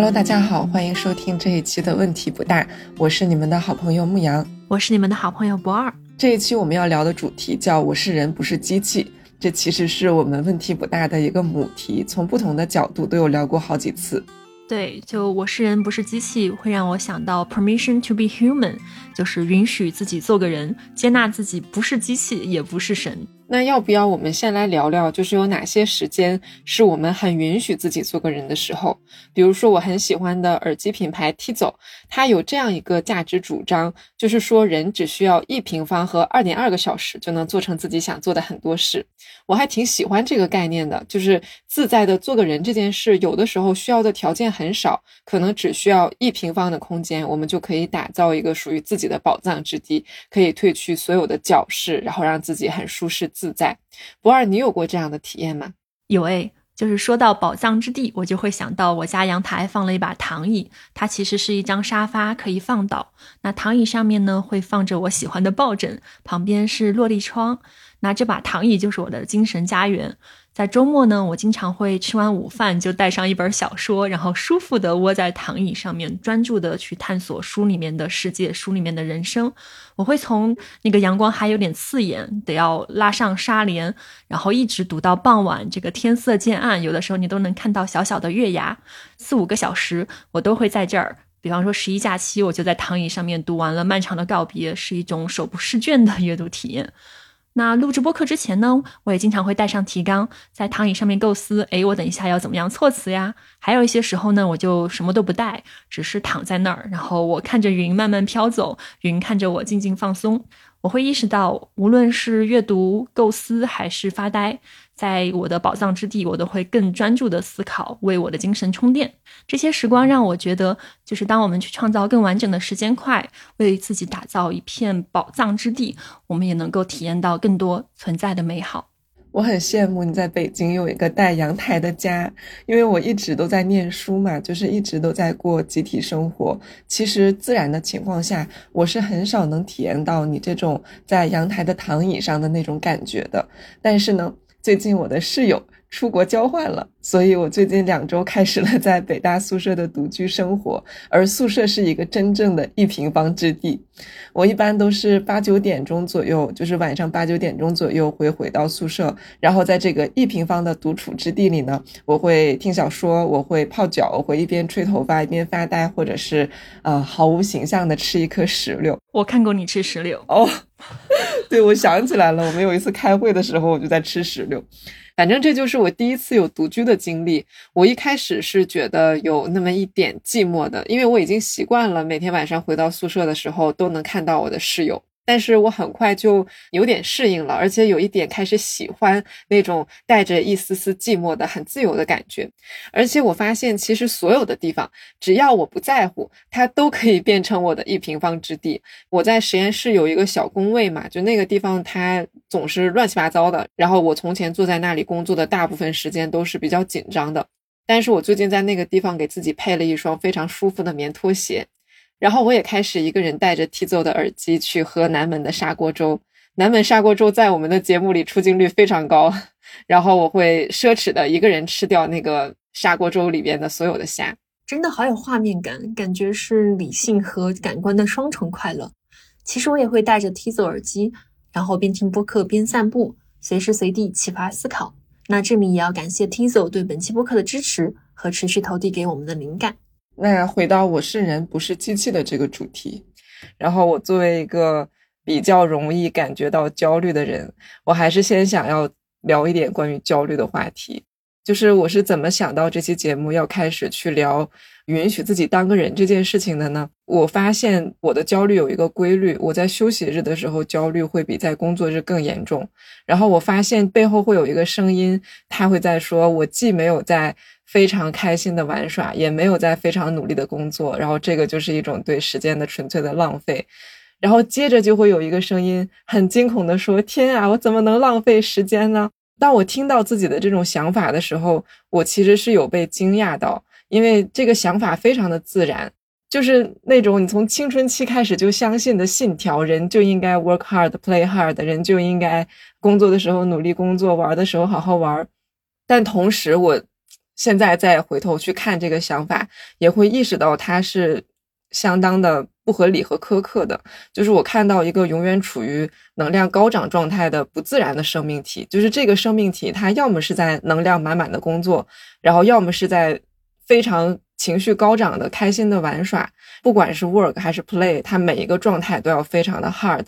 Hello，大家好，欢迎收听这一期的问题不大，我是你们的好朋友牧羊，我是你们的好朋友不二。这一期我们要聊的主题叫“我是人，不是机器”，这其实是我们问题不大的一个母题，从不同的角度都有聊过好几次。对，就我是人不是机器，会让我想到 permission to be human，就是允许自己做个人，接纳自己不是机器，也不是神。那要不要我们先来聊聊，就是有哪些时间是我们很允许自己做个人的时候？比如说我很喜欢的耳机品牌 Tizo，它有这样一个价值主张，就是说人只需要一平方和二点二个小时就能做成自己想做的很多事。我还挺喜欢这个概念的，就是自在的做个人这件事，有的时候需要的条件很少，可能只需要一平方的空间，我们就可以打造一个属于自己的宝藏之地，可以褪去所有的矫饰，然后让自己很舒适。自在，不二，你有过这样的体验吗？有诶，就是说到宝藏之地，我就会想到我家阳台放了一把躺椅，它其实是一张沙发，可以放倒。那躺椅上面呢，会放着我喜欢的抱枕，旁边是落地窗。那这把躺椅就是我的精神家园。在周末呢，我经常会吃完午饭就带上一本小说，然后舒服的窝在躺椅上面，专注的去探索书里面的世界，书里面的人生。我会从那个阳光还有点刺眼，得要拉上纱帘，然后一直读到傍晚，这个天色渐暗，有的时候你都能看到小小的月牙。四五个小时，我都会在这儿。比方说十一假期，我就在躺椅上面读完了《漫长的告别》，是一种手不释卷的阅读体验。那录制播客之前呢，我也经常会带上提纲，在躺椅上面构思。诶，我等一下要怎么样措辞呀？还有一些时候呢，我就什么都不带，只是躺在那儿，然后我看着云慢慢飘走，云看着我静静放松。我会意识到，无论是阅读、构思还是发呆，在我的宝藏之地，我都会更专注的思考，为我的精神充电。这些时光让我觉得，就是当我们去创造更完整的时间块，为自己打造一片宝藏之地，我们也能够体验到更多存在的美好。我很羡慕你在北京有一个带阳台的家，因为我一直都在念书嘛，就是一直都在过集体生活。其实自然的情况下，我是很少能体验到你这种在阳台的躺椅上的那种感觉的。但是呢，最近我的室友。出国交换了，所以我最近两周开始了在北大宿舍的独居生活。而宿舍是一个真正的一平方之地。我一般都是八九点钟左右，就是晚上八九点钟左右会回到宿舍，然后在这个一平方的独处之地里呢，我会听小说，我会泡脚，我会一边吹头发一边发呆，或者是呃毫无形象的吃一颗石榴。我看过你吃石榴哦，对，我想起来了，我们有一次开会的时候，我就在吃石榴。反正这就是我第一次有独居的经历。我一开始是觉得有那么一点寂寞的，因为我已经习惯了每天晚上回到宿舍的时候都能看到我的室友。但是我很快就有点适应了，而且有一点开始喜欢那种带着一丝丝寂寞的很自由的感觉。而且我发现，其实所有的地方，只要我不在乎，它都可以变成我的一平方之地。我在实验室有一个小工位嘛，就那个地方它总是乱七八糟的。然后我从前坐在那里工作的大部分时间都是比较紧张的。但是我最近在那个地方给自己配了一双非常舒服的棉拖鞋。然后我也开始一个人戴着 Tizo 的耳机去喝南门的砂锅粥。南门砂锅粥在我们的节目里出镜率非常高。然后我会奢侈的一个人吃掉那个砂锅粥里边的所有的虾，真的好有画面感，感觉是理性和感官的双重快乐。其实我也会戴着 Tizo 耳机，然后边听播客边散步，随时随地启发思考。那这里也要感谢 Tizo 对本期播客的支持和持续投递给我们的灵感。那回到我是人不是机器的这个主题，然后我作为一个比较容易感觉到焦虑的人，我还是先想要聊一点关于焦虑的话题。就是我是怎么想到这期节目要开始去聊允许自己当个人这件事情的呢？我发现我的焦虑有一个规律，我在休息日的时候焦虑会比在工作日更严重。然后我发现背后会有一个声音，他会在说我既没有在。非常开心的玩耍，也没有在非常努力的工作，然后这个就是一种对时间的纯粹的浪费。然后接着就会有一个声音很惊恐的说：“天啊，我怎么能浪费时间呢？”当我听到自己的这种想法的时候，我其实是有被惊讶到，因为这个想法非常的自然，就是那种你从青春期开始就相信的信条：人就应该 work hard, play hard，人就应该工作的时候努力工作，玩的时候好好玩。但同时我。现在再回头去看这个想法，也会意识到它是相当的不合理和苛刻的。就是我看到一个永远处于能量高涨状态的不自然的生命体，就是这个生命体，它要么是在能量满满的工作，然后要么是在非常情绪高涨的开心的玩耍。不管是 work 还是 play，它每一个状态都要非常的 hard。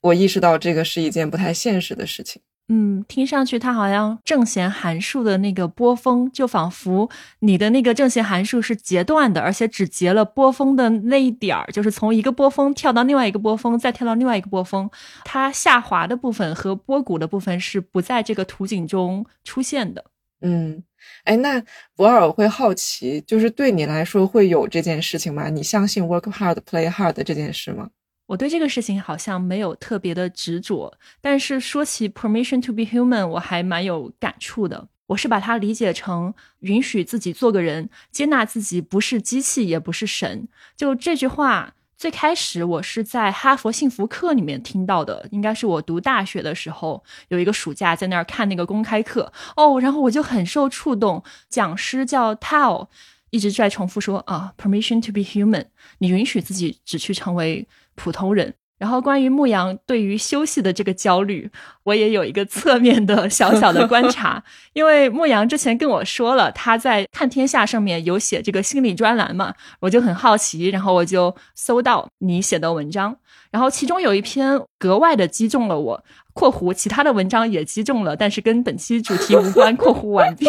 我意识到这个是一件不太现实的事情。嗯，听上去它好像正弦函数的那个波峰，就仿佛你的那个正弦函数是截断的，而且只截了波峰的那一点儿，就是从一个波峰跳到另外一个波峰，再跳到另外一个波峰，它下滑的部分和波谷的部分是不在这个图景中出现的。嗯，哎，那博尔会好奇，就是对你来说会有这件事情吗？你相信 work hard play hard 这件事吗？我对这个事情好像没有特别的执着，但是说起 permission to be human，我还蛮有感触的。我是把它理解成允许自己做个人，接纳自己不是机器，也不是神。就这句话，最开始我是在哈佛幸福课里面听到的，应该是我读大学的时候，有一个暑假在那儿看那个公开课哦，然后我就很受触动。讲师叫 Tao，一直在重复说啊，permission to be human，你允许自己只去成为。普通人，然后关于牧羊对于休息的这个焦虑，我也有一个侧面的小小的观察。因为牧羊之前跟我说了，他在看天下上面有写这个心理专栏嘛，我就很好奇，然后我就搜到你写的文章，然后其中有一篇格外的击中了我（括弧其他的文章也击中了，但是跟本期主题无关）（括弧完毕）。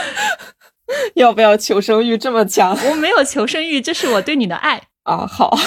要不要求生欲这么强？我没有求生欲，这是我对你的爱啊。好。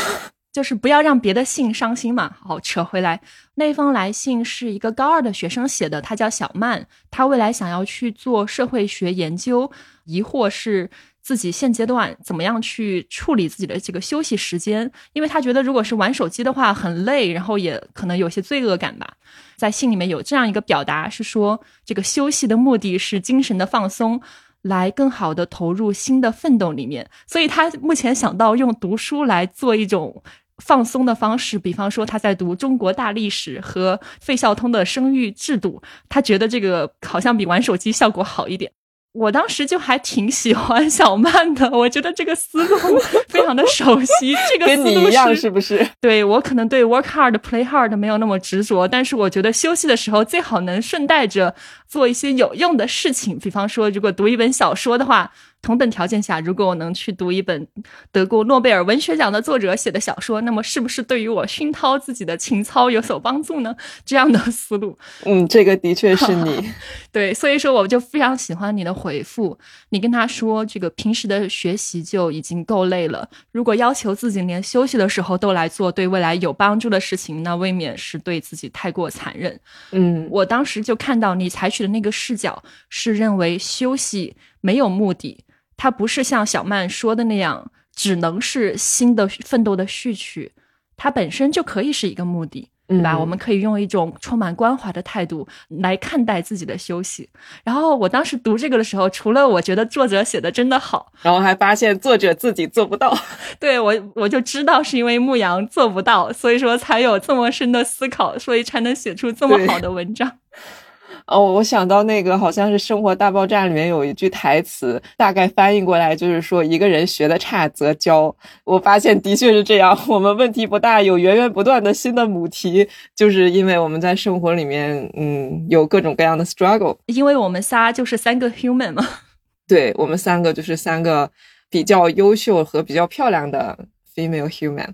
就是不要让别的信伤心嘛。好，扯回来，那封来信是一个高二的学生写的，他叫小曼，他未来想要去做社会学研究，疑惑是自己现阶段怎么样去处理自己的这个休息时间，因为他觉得如果是玩手机的话很累，然后也可能有些罪恶感吧。在信里面有这样一个表达，是说这个休息的目的是精神的放松。来更好的投入新的奋斗里面，所以他目前想到用读书来做一种放松的方式，比方说他在读中国大历史和费孝通的生育制度，他觉得这个好像比玩手机效果好一点。我当时就还挺喜欢小曼的，我觉得这个思路非常的熟悉。这个跟你一样是不是？对我可能对 work hard play hard 没有那么执着，但是我觉得休息的时候最好能顺带着做一些有用的事情，比方说如果读一本小说的话。同等条件下，如果我能去读一本得过诺贝尔文学奖的作者写的小说，那么是不是对于我熏陶自己的情操有所帮助呢？这样的思路，嗯，这个的确是你。对，所以说我就非常喜欢你的回复。你跟他说，这个平时的学习就已经够累了，如果要求自己连休息的时候都来做对未来有帮助的事情，那未免是对自己太过残忍。嗯，我当时就看到你采取的那个视角是认为休息没有目的。它不是像小曼说的那样，只能是新的奋斗的序曲，它本身就可以是一个目的，对吧？我们可以用一种充满关怀的态度来看待自己的休息。然后我当时读这个的时候，除了我觉得作者写的真的好，然后还发现作者自己做不到。对我，我就知道是因为牧羊做不到，所以说才有这么深的思考，所以才能写出这么好的文章。哦，我想到那个好像是《生活大爆炸》里面有一句台词，大概翻译过来就是说：“一个人学的差则教。”我发现的确是这样，我们问题不大，有源源不断的新的母题，就是因为我们在生活里面，嗯，有各种各样的 struggle。因为我们仨就是三个 human 嘛，对我们三个就是三个比较优秀和比较漂亮的 female human。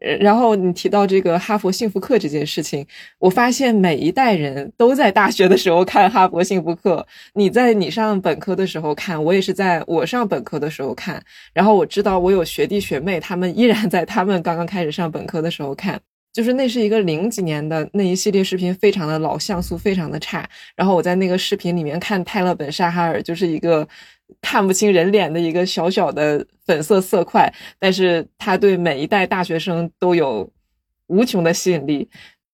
然后你提到这个哈佛幸福课这件事情，我发现每一代人都在大学的时候看哈佛幸福课。你在你上本科的时候看，我也是在我上本科的时候看。然后我知道我有学弟学妹，他们依然在他们刚刚开始上本科的时候看。就是那是一个零几年的那一系列视频，非常的老，像素非常的差。然后我在那个视频里面看泰勒本沙哈尔，就是一个。看不清人脸的一个小小的粉色色块，但是他对每一代大学生都有无穷的吸引力。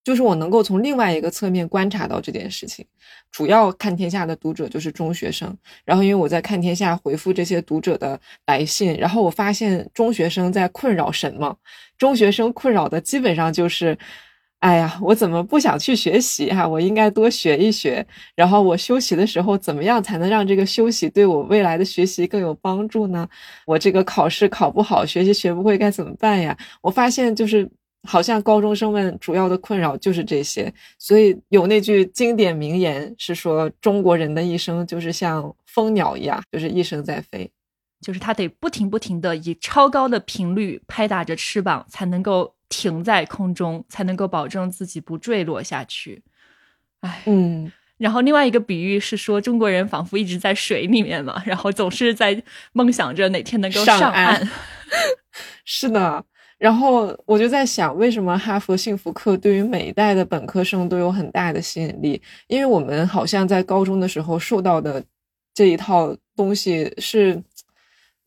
就是我能够从另外一个侧面观察到这件事情。主要看天下的读者就是中学生，然后因为我在看天下回复这些读者的来信，然后我发现中学生在困扰什么？中学生困扰的基本上就是。哎呀，我怎么不想去学习哈？我应该多学一学。然后我休息的时候怎么样才能让这个休息对我未来的学习更有帮助呢？我这个考试考不好，学习学不会该怎么办呀？我发现就是好像高中生们主要的困扰就是这些。所以有那句经典名言是说，中国人的一生就是像蜂鸟一样，就是一生在飞。就是他得不停不停的以超高的频率拍打着翅膀，才能够停在空中，才能够保证自己不坠落下去。哎，嗯。然后另外一个比喻是说，中国人仿佛一直在水里面嘛，然后总是在梦想着哪天能够上岸。是的。然后我就在想，为什么哈佛幸福课对于每一代的本科生都有很大的吸引力？因为我们好像在高中的时候受到的这一套东西是。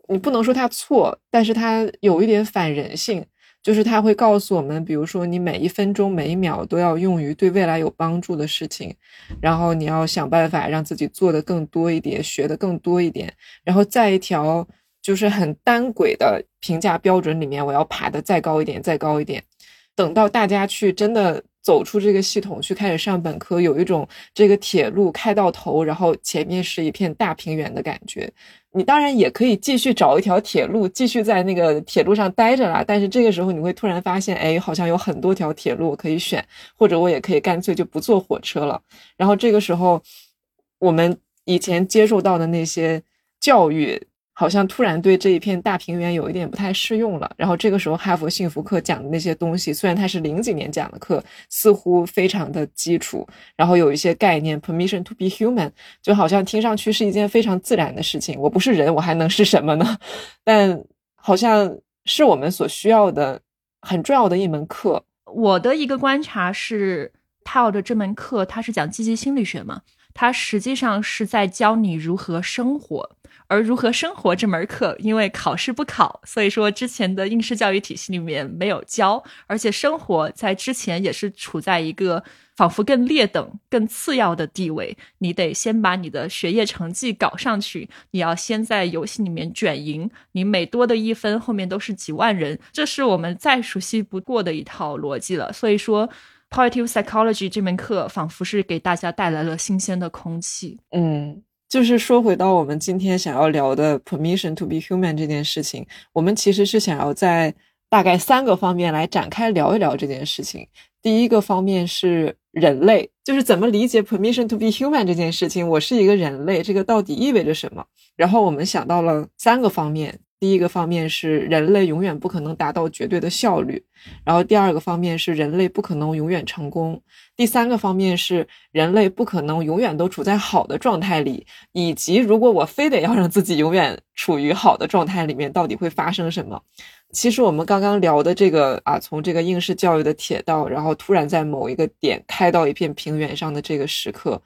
你不能说它错，但是它有一点反人性，就是它会告诉我们，比如说你每一分钟每一秒都要用于对未来有帮助的事情，然后你要想办法让自己做的更多一点，学的更多一点，然后再一条就是很单轨的评价标准里面，我要爬的再高一点，再高一点，等到大家去真的走出这个系统，去开始上本科，有一种这个铁路开到头，然后前面是一片大平原的感觉。你当然也可以继续找一条铁路，继续在那个铁路上待着啦。但是这个时候你会突然发现，哎，好像有很多条铁路可以选，或者我也可以干脆就不坐火车了。然后这个时候，我们以前接受到的那些教育。好像突然对这一片大平原有一点不太适用了。然后这个时候，哈佛幸福课讲的那些东西，虽然它是零几年讲的课，似乎非常的基础，然后有一些概念，permission to be human，就好像听上去是一件非常自然的事情。我不是人，我还能是什么呢？但好像是我们所需要的很重要的一门课。我的一个观察是，Tao 的这门课，它是讲积极心理学嘛，它实际上是在教你如何生活。而如何生活这门课，因为考试不考，所以说之前的应试教育体系里面没有教，而且生活在之前也是处在一个仿佛更劣等、更次要的地位。你得先把你的学业成绩搞上去，你要先在游戏里面卷赢，你每多的一分后面都是几万人，这是我们再熟悉不过的一套逻辑了。所以说，positive psychology 这门课仿佛是给大家带来了新鲜的空气。嗯。就是说回到我们今天想要聊的 permission to be human 这件事情，我们其实是想要在大概三个方面来展开聊一聊这件事情。第一个方面是人类，就是怎么理解 permission to be human 这件事情。我是一个人类，这个到底意味着什么？然后我们想到了三个方面。第一个方面是人类永远不可能达到绝对的效率，然后第二个方面是人类不可能永远成功，第三个方面是人类不可能永远都处在好的状态里，以及如果我非得要让自己永远处于好的状态里面，到底会发生什么？其实我们刚刚聊的这个啊，从这个应试教育的铁道，然后突然在某一个点开到一片平原上的这个时刻，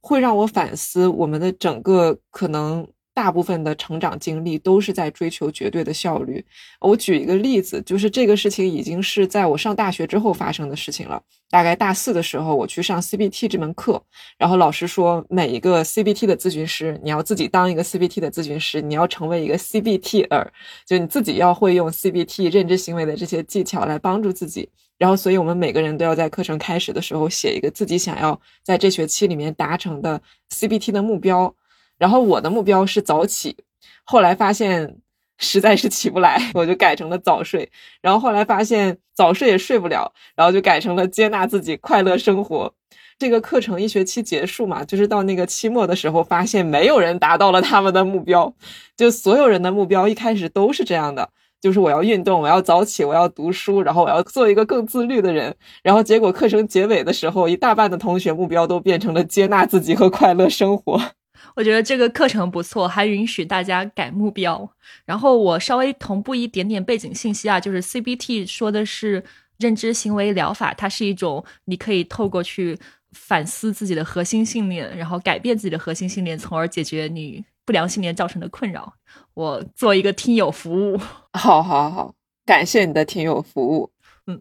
会让我反思我们的整个可能。大部分的成长经历都是在追求绝对的效率。我举一个例子，就是这个事情已经是在我上大学之后发生的事情了。大概大四的时候，我去上 CBT 这门课，然后老师说，每一个 CBT 的咨询师，你要自己当一个 CBT 的咨询师，你要成为一个 CBT 儿，就你自己要会用 CBT 认知行为的这些技巧来帮助自己。然后，所以我们每个人都要在课程开始的时候写一个自己想要在这学期里面达成的 CBT 的目标。然后我的目标是早起，后来发现实在是起不来，我就改成了早睡。然后后来发现早睡也睡不了，然后就改成了接纳自己，快乐生活。这个课程一学期结束嘛，就是到那个期末的时候，发现没有人达到了他们的目标。就所有人的目标一开始都是这样的，就是我要运动，我要早起，我要读书，然后我要做一个更自律的人。然后结果课程结尾的时候，一大半的同学目标都变成了接纳自己和快乐生活。我觉得这个课程不错，还允许大家改目标。然后我稍微同步一点点背景信息啊，就是 CBT 说的是认知行为疗法，它是一种你可以透过去反思自己的核心信念，然后改变自己的核心信念，从而解决你不良信念造成的困扰。我做一个听友服务，好好好，感谢你的听友服务，嗯。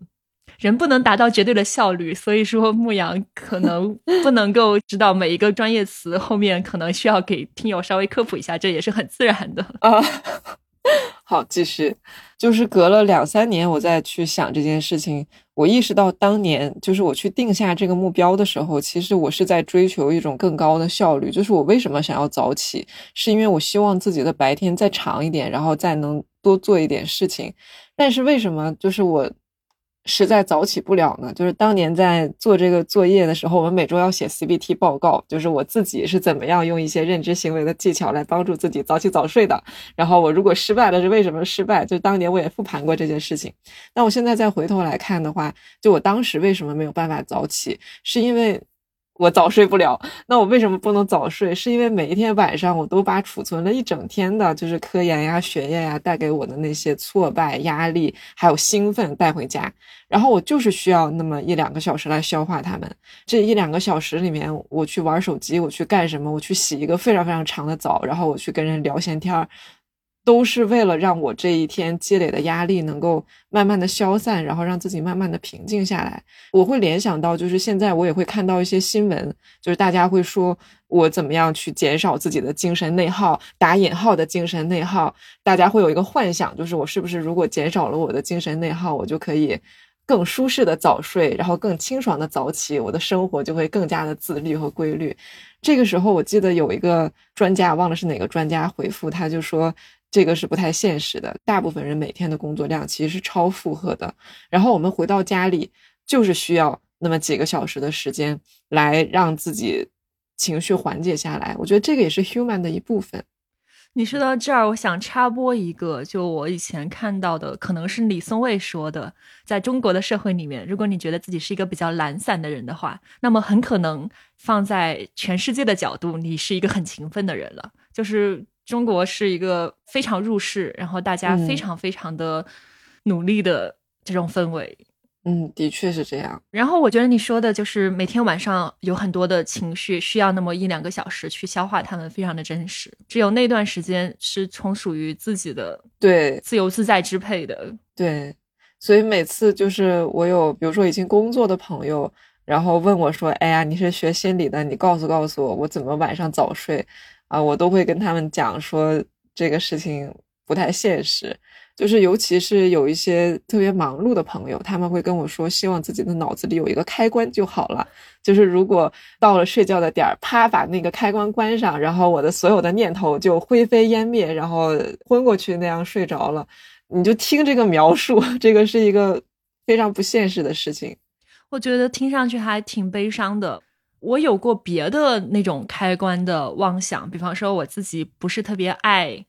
人不能达到绝对的效率，所以说牧羊可能不能够知道每一个专业词后面可能需要给听友稍微科普一下，这也是很自然的啊。好，继续，就是隔了两三年，我再去想这件事情，我意识到当年就是我去定下这个目标的时候，其实我是在追求一种更高的效率。就是我为什么想要早起，是因为我希望自己的白天再长一点，然后再能多做一点事情。但是为什么就是我？实在早起不了呢，就是当年在做这个作业的时候，我们每周要写 CBT 报告，就是我自己是怎么样用一些认知行为的技巧来帮助自己早起早睡的。然后我如果失败了，是为什么失败？就当年我也复盘过这件事情。那我现在再回头来看的话，就我当时为什么没有办法早起，是因为。我早睡不了，那我为什么不能早睡？是因为每一天晚上我都把储存了一整天的，就是科研呀、学业呀带给我的那些挫败、压力还有兴奋带回家，然后我就是需要那么一两个小时来消化它们。这一两个小时里面，我去玩手机，我去干什么？我去洗一个非常非常长的澡，然后我去跟人聊闲天儿。都是为了让我这一天积累的压力能够慢慢的消散，然后让自己慢慢的平静下来。我会联想到，就是现在我也会看到一些新闻，就是大家会说我怎么样去减少自己的精神内耗，打引号的精神内耗。大家会有一个幻想，就是我是不是如果减少了我的精神内耗，我就可以更舒适的早睡，然后更清爽的早起，我的生活就会更加的自律和规律。这个时候，我记得有一个专家，忘了是哪个专家回复，他就说。这个是不太现实的，大部分人每天的工作量其实是超负荷的。然后我们回到家里，就是需要那么几个小时的时间来让自己情绪缓解下来。我觉得这个也是 human 的一部分。你说到这儿，我想插播一个，就我以前看到的，可能是李松蔚说的，在中国的社会里面，如果你觉得自己是一个比较懒散的人的话，那么很可能放在全世界的角度，你是一个很勤奋的人了，就是。中国是一个非常入世，然后大家非常非常的努力的这种氛围。嗯，的确是这样。然后我觉得你说的就是每天晚上有很多的情绪，需要那么一两个小时去消化它们，非常的真实。只有那段时间是从属于自己的，对，自由自在支配的。对，所以每次就是我有，比如说已经工作的朋友，然后问我说：“哎呀，你是学心理的，你告诉告诉我，我怎么晚上早睡？”啊，我都会跟他们讲说这个事情不太现实，就是尤其是有一些特别忙碌的朋友，他们会跟我说，希望自己的脑子里有一个开关就好了，就是如果到了睡觉的点儿，啪把那个开关关上，然后我的所有的念头就灰飞烟灭，然后昏过去那样睡着了。你就听这个描述，这个是一个非常不现实的事情。我觉得听上去还挺悲伤的。我有过别的那种开关的妄想，比方说我自己不是特别爱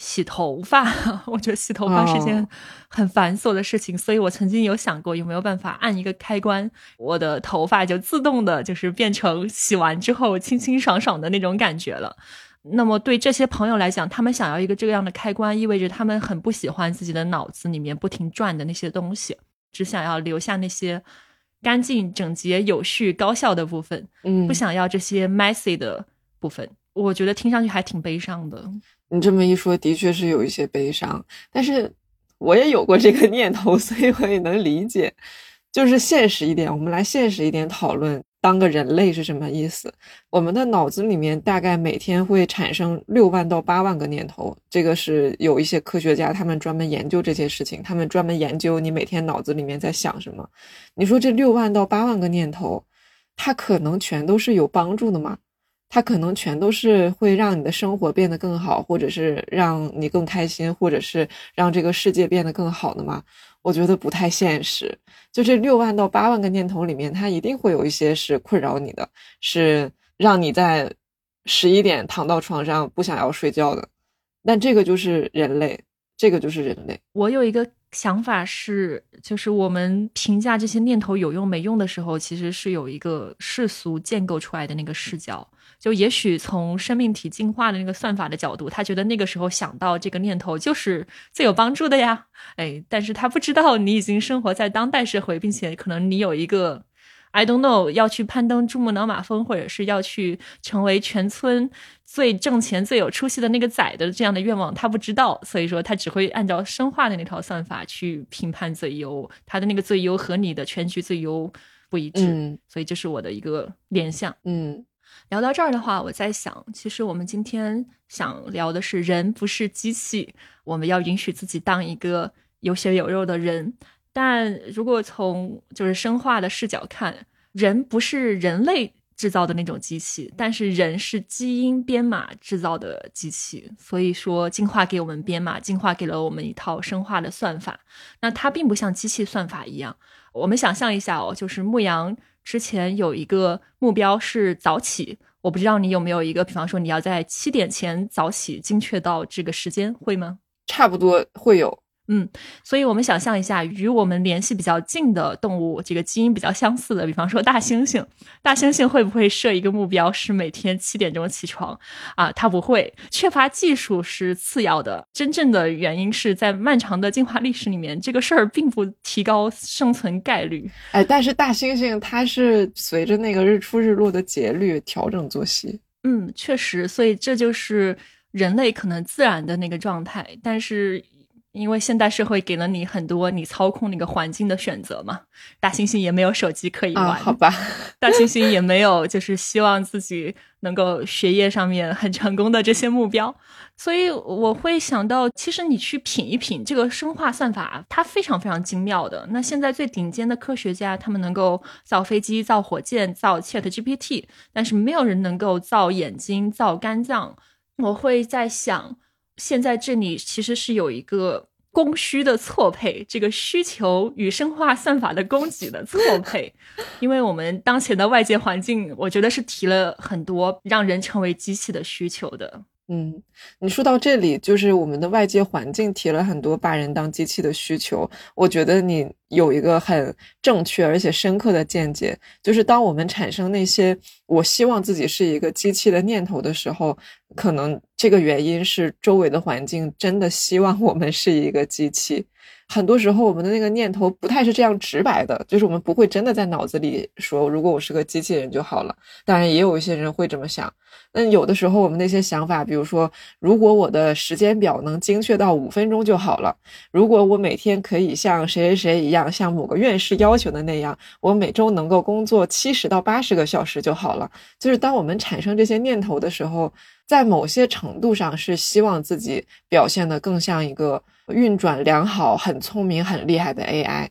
洗头发，我觉得洗头发是件很繁琐的事情，所以我曾经有想过有没有办法按一个开关，我的头发就自动的，就是变成洗完之后清清爽爽的那种感觉了。那么对这些朋友来讲，他们想要一个这样的开关，意味着他们很不喜欢自己的脑子里面不停转的那些东西，只想要留下那些。干净、整洁、有序、高效的部分，嗯，不想要这些 messy 的部分。我觉得听上去还挺悲伤的。你这么一说，的确是有一些悲伤。但是我也有过这个念头，所以我也能理解。就是现实一点，我们来现实一点讨论。当个人类是什么意思？我们的脑子里面大概每天会产生六万到八万个念头，这个是有一些科学家他们专门研究这些事情，他们专门研究你每天脑子里面在想什么。你说这六万到八万个念头，它可能全都是有帮助的吗？它可能全都是会让你的生活变得更好，或者是让你更开心，或者是让这个世界变得更好的吗？我觉得不太现实。就这六万到八万个念头里面，它一定会有一些是困扰你的，是让你在十一点躺到床上不想要睡觉的。但这个就是人类，这个就是人类。我有一个想法是，就是我们评价这些念头有用没用的时候，其实是有一个世俗建构出来的那个视角。就也许从生命体进化的那个算法的角度，他觉得那个时候想到这个念头就是最有帮助的呀，哎，但是他不知道你已经生活在当代社会，并且可能你有一个 I don't know 要去攀登珠穆朗玛峰，或者是要去成为全村最挣钱、最有出息的那个仔的这样的愿望，他不知道，所以说他只会按照生化的那套算法去评判最优，他的那个最优和你的全局最优不一致，所以这是我的一个联想，嗯。聊到这儿的话，我在想，其实我们今天想聊的是人不是机器，我们要允许自己当一个有血有肉的人。但如果从就是生化的视角看，人不是人类。制造的那种机器，但是人是基因编码制造的机器，所以说进化给我们编码，进化给了我们一套生化的算法。那它并不像机器算法一样。我们想象一下哦，就是牧羊之前有一个目标是早起，我不知道你有没有一个，比方说你要在七点前早起，精确到这个时间，会吗？差不多会有。嗯，所以我们想象一下，与我们联系比较近的动物，这个基因比较相似的，比方说大猩猩，大猩猩会不会设一个目标是每天七点钟起床啊？它不会，缺乏技术是次要的，真正的原因是在漫长的进化历史里面，这个事儿并不提高生存概率。哎，但是大猩猩它是随着那个日出日落的节律调整作息。嗯，确实，所以这就是人类可能自然的那个状态，但是。因为现代社会给了你很多你操控那个环境的选择嘛，大猩猩也没有手机可以玩，好吧？大猩猩也没有就是希望自己能够学业上面很成功的这些目标，所以我会想到，其实你去品一品这个生化算法，它非常非常精妙的。那现在最顶尖的科学家，他们能够造飞机、造火箭、造 Chat GPT，但是没有人能够造眼睛、造肝脏。我会在想。现在这里其实是有一个供需的错配，这个需求与生化算法的供给的错配，因为我们当前的外界环境，我觉得是提了很多让人成为机器的需求的。嗯，你说到这里，就是我们的外界环境提了很多把人当机器的需求。我觉得你有一个很正确而且深刻的见解，就是当我们产生那些我希望自己是一个机器的念头的时候，可能这个原因是周围的环境真的希望我们是一个机器。很多时候，我们的那个念头不太是这样直白的，就是我们不会真的在脑子里说，如果我是个机器人就好了。当然，也有一些人会这么想。那有的时候，我们那些想法，比如说，如果我的时间表能精确到五分钟就好了；如果我每天可以像谁谁谁一样，像某个院士要求的那样，我每周能够工作七十到八十个小时就好了。就是当我们产生这些念头的时候，在某些程度上是希望自己表现得更像一个。运转良好、很聪明、很厉害的 AI，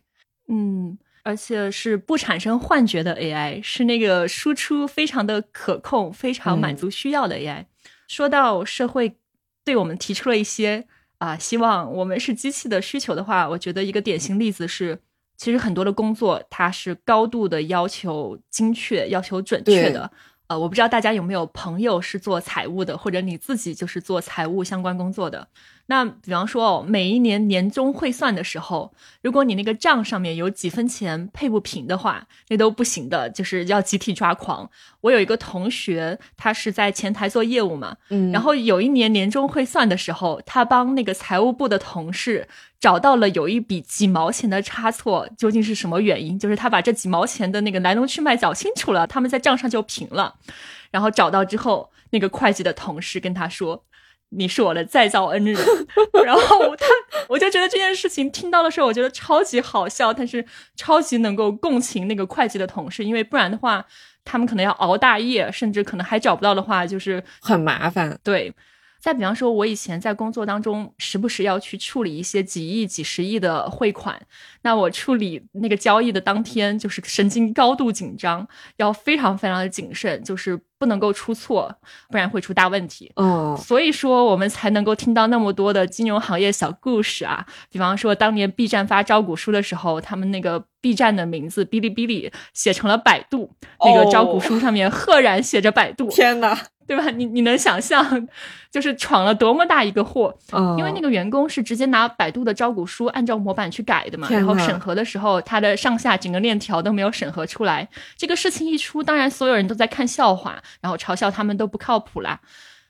嗯，而且是不产生幻觉的 AI，是那个输出非常的可控、非常满足需要的 AI。说到社会对我们提出了一些啊，希望我们是机器的需求的话，我觉得一个典型例子是，其实很多的工作它是高度的要求精确、要求准确的。呃，我不知道大家有没有朋友是做财务的，或者你自己就是做财务相关工作的。那比方说哦，每一年年终汇算的时候，如果你那个账上面有几分钱配不平的话，那都不行的，就是要集体抓狂。我有一个同学，他是在前台做业务嘛，嗯，然后有一年年终汇算的时候，他帮那个财务部的同事找到了有一笔几毛钱的差错，究竟是什么原因？就是他把这几毛钱的那个来龙去脉找清楚了，他们在账上就平了。然后找到之后，那个会计的同事跟他说。你是我的再造恩人，然后 他，我就觉得这件事情听到的时候，我觉得超级好笑，但是超级能够共情那个会计的同事，因为不然的话，他们可能要熬大夜，甚至可能还找不到的话，就是很麻烦。对。再比方说，我以前在工作当中，时不时要去处理一些几亿、几十亿的汇款，那我处理那个交易的当天，就是神经高度紧张，要非常非常的谨慎，就是不能够出错，不然会出大问题。哦，所以说我们才能够听到那么多的金融行业小故事啊。比方说，当年 B 站发招股书的时候，他们那个 B 站的名字哔哩哔哩写成了百度，那个招股书上面赫然写着百度。天哪！对吧？你你能想象，就是闯了多么大一个祸？因为那个员工是直接拿百度的招股书按照模板去改的嘛，然后审核的时候，他的上下整个链条都没有审核出来。这个事情一出，当然所有人都在看笑话，然后嘲笑他们都不靠谱啦。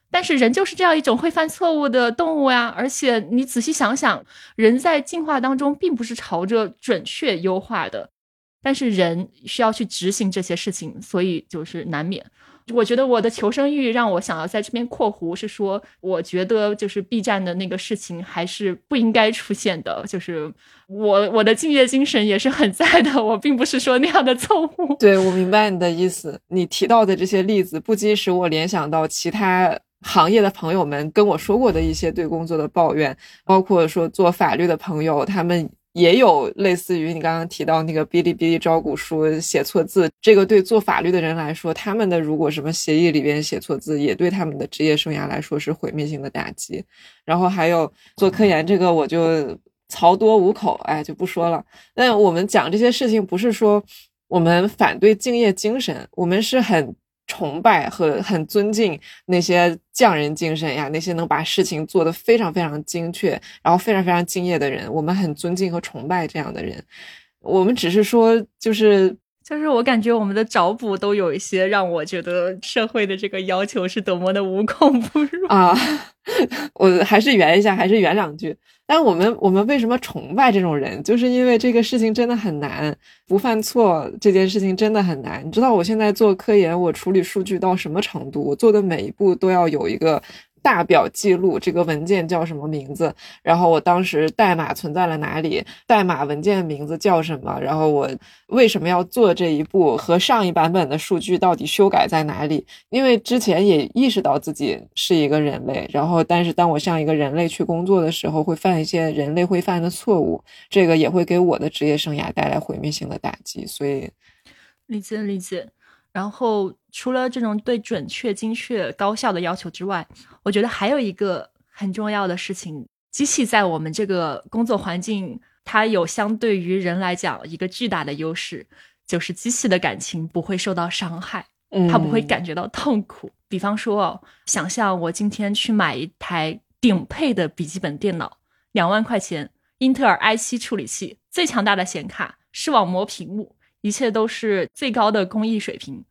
但是人就是这样一种会犯错误的动物呀，而且你仔细想想，人在进化当中并不是朝着准确优化的，但是人需要去执行这些事情，所以就是难免。我觉得我的求生欲让我想要在这边括弧是说，我觉得就是 B 站的那个事情还是不应该出现的。就是我我的敬业精神也是很在的，我并不是说那样的错误。对，我明白你的意思。你提到的这些例子，不禁使我联想到其他行业的朋友们跟我说过的一些对工作的抱怨，包括说做法律的朋友，他们。也有类似于你刚刚提到那个哔哩哔哩招股书写错字，这个对做法律的人来说，他们的如果什么协议里边写错字，也对他们的职业生涯来说是毁灭性的打击。然后还有做科研这个，我就槽多五口，哎，就不说了。但我们讲这些事情，不是说我们反对敬业精神，我们是很。崇拜和很尊敬那些匠人精神呀，那些能把事情做得非常非常精确，然后非常非常敬业的人，我们很尊敬和崇拜这样的人。我们只是说，就是就是我感觉我们的找补都有一些让我觉得社会的这个要求是多么的无孔不入啊！我还是圆一下，还是圆两句。但我们我们为什么崇拜这种人？就是因为这个事情真的很难，不犯错这件事情真的很难。你知道我现在做科研，我处理数据到什么程度？我做的每一步都要有一个。大表记录这个文件叫什么名字？然后我当时代码存在了哪里？代码文件名字叫什么？然后我为什么要做这一步？和上一版本的数据到底修改在哪里？因为之前也意识到自己是一个人类，然后但是当我像一个人类去工作的时候，会犯一些人类会犯的错误，这个也会给我的职业生涯带来毁灭性的打击。所以，理解理解。然后，除了这种对准确、精确、高效的要求之外，我觉得还有一个很重要的事情：机器在我们这个工作环境，它有相对于人来讲一个巨大的优势，就是机器的感情不会受到伤害，它不会感觉到痛苦。比方说，想象我今天去买一台顶配的笔记本电脑，两万块钱，英特尔 i7 处理器，最强大的显卡，视网膜屏幕。一切都是最高的工艺水平，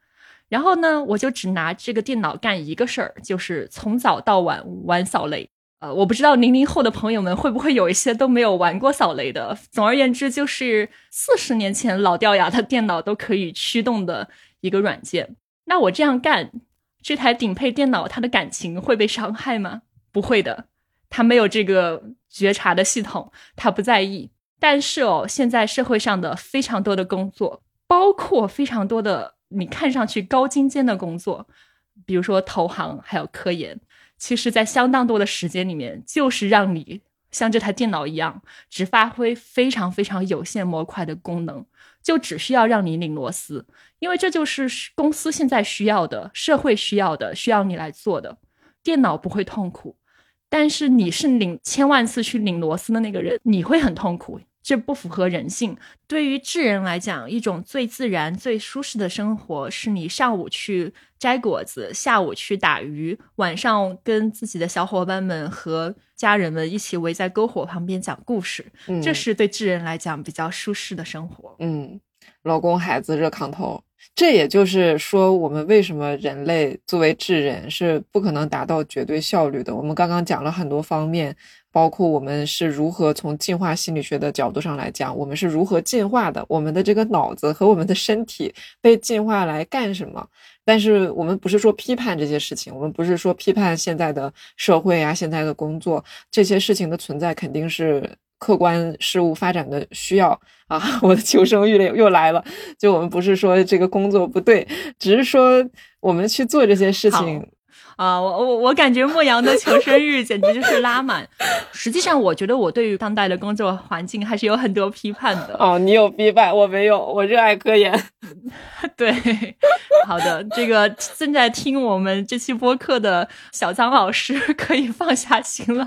然后呢，我就只拿这个电脑干一个事儿，就是从早到晚玩扫雷。呃，我不知道零零后的朋友们会不会有一些都没有玩过扫雷的。总而言之，就是四十年前老掉牙的电脑都可以驱动的一个软件。那我这样干，这台顶配电脑它的感情会被伤害吗？不会的，它没有这个觉察的系统，它不在意。但是哦，现在社会上的非常多的工作，包括非常多的你看上去高精尖的工作，比如说投行还有科研，其实，在相当多的时间里面，就是让你像这台电脑一样，只发挥非常非常有限模块的功能，就只需要让你拧螺丝，因为这就是公司现在需要的，社会需要的，需要你来做的。电脑不会痛苦，但是你是拧千万次去拧螺丝的那个人，你会很痛苦。这不符合人性。对于智人来讲，一种最自然、最舒适的生活，是你上午去摘果子，下午去打鱼，晚上跟自己的小伙伴们和家人们一起围在篝火旁边讲故事。这是对智人来讲比较舒适的生活。嗯，老公、孩子、热炕头。这也就是说，我们为什么人类作为智人是不可能达到绝对效率的。我们刚刚讲了很多方面。包括我们是如何从进化心理学的角度上来讲，我们是如何进化的，我们的这个脑子和我们的身体被进化来干什么？但是我们不是说批判这些事情，我们不是说批判现在的社会啊，现在的工作这些事情的存在肯定是客观事物发展的需要啊。我的求生欲又来了，就我们不是说这个工作不对，只是说我们去做这些事情。啊，我我我感觉莫阳的求生欲简直就是拉满。实际上，我觉得我对于当代的工作环境还是有很多批判的。哦，你有批判，我没有，我热爱科研。对，好的，这个正在听我们这期播客的小张老师可以放下心了。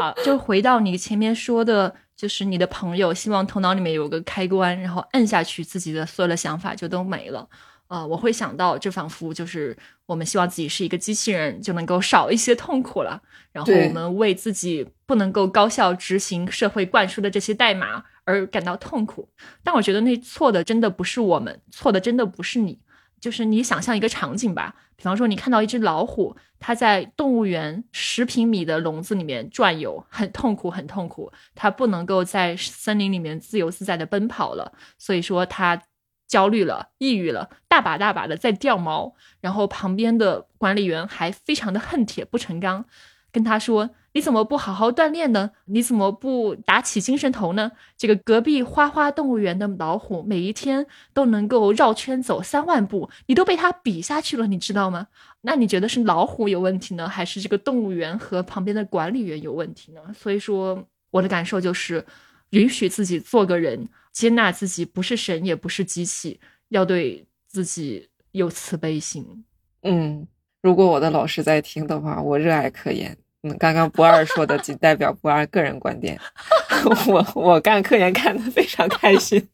好，就回到你前面说的，就是你的朋友希望头脑里面有个开关，然后摁下去，自己的所有的想法就都没了。啊，我会想到，这仿佛就是我们希望自己是一个机器人，就能够少一些痛苦了。然后我们为自己不能够高效执行社会灌输的这些代码而感到痛苦。但我觉得那错的真的不是我们，错的真的不是你。就是你想象一个场景吧，比方说你看到一只老虎，它在动物园十平米的笼子里面转悠，很痛苦，很痛苦。它不能够在森林里面自由自在的奔跑了，所以说它。焦虑了、抑郁了，大把大把的在掉毛。然后旁边的管理员还非常的恨铁不成钢，跟他说。你怎么不好好锻炼呢？你怎么不打起精神头呢？这个隔壁花花动物园的老虎每一天都能够绕圈走三万步，你都被它比下去了，你知道吗？那你觉得是老虎有问题呢，还是这个动物园和旁边的管理员有问题呢？所以说，我的感受就是，允许自己做个人，接纳自己不是神也不是机器，要对自己有慈悲心。嗯，如果我的老师在听的话，我热爱科研。嗯，刚刚不二说的仅代表不二个人观点，我我干科研干的非常开心。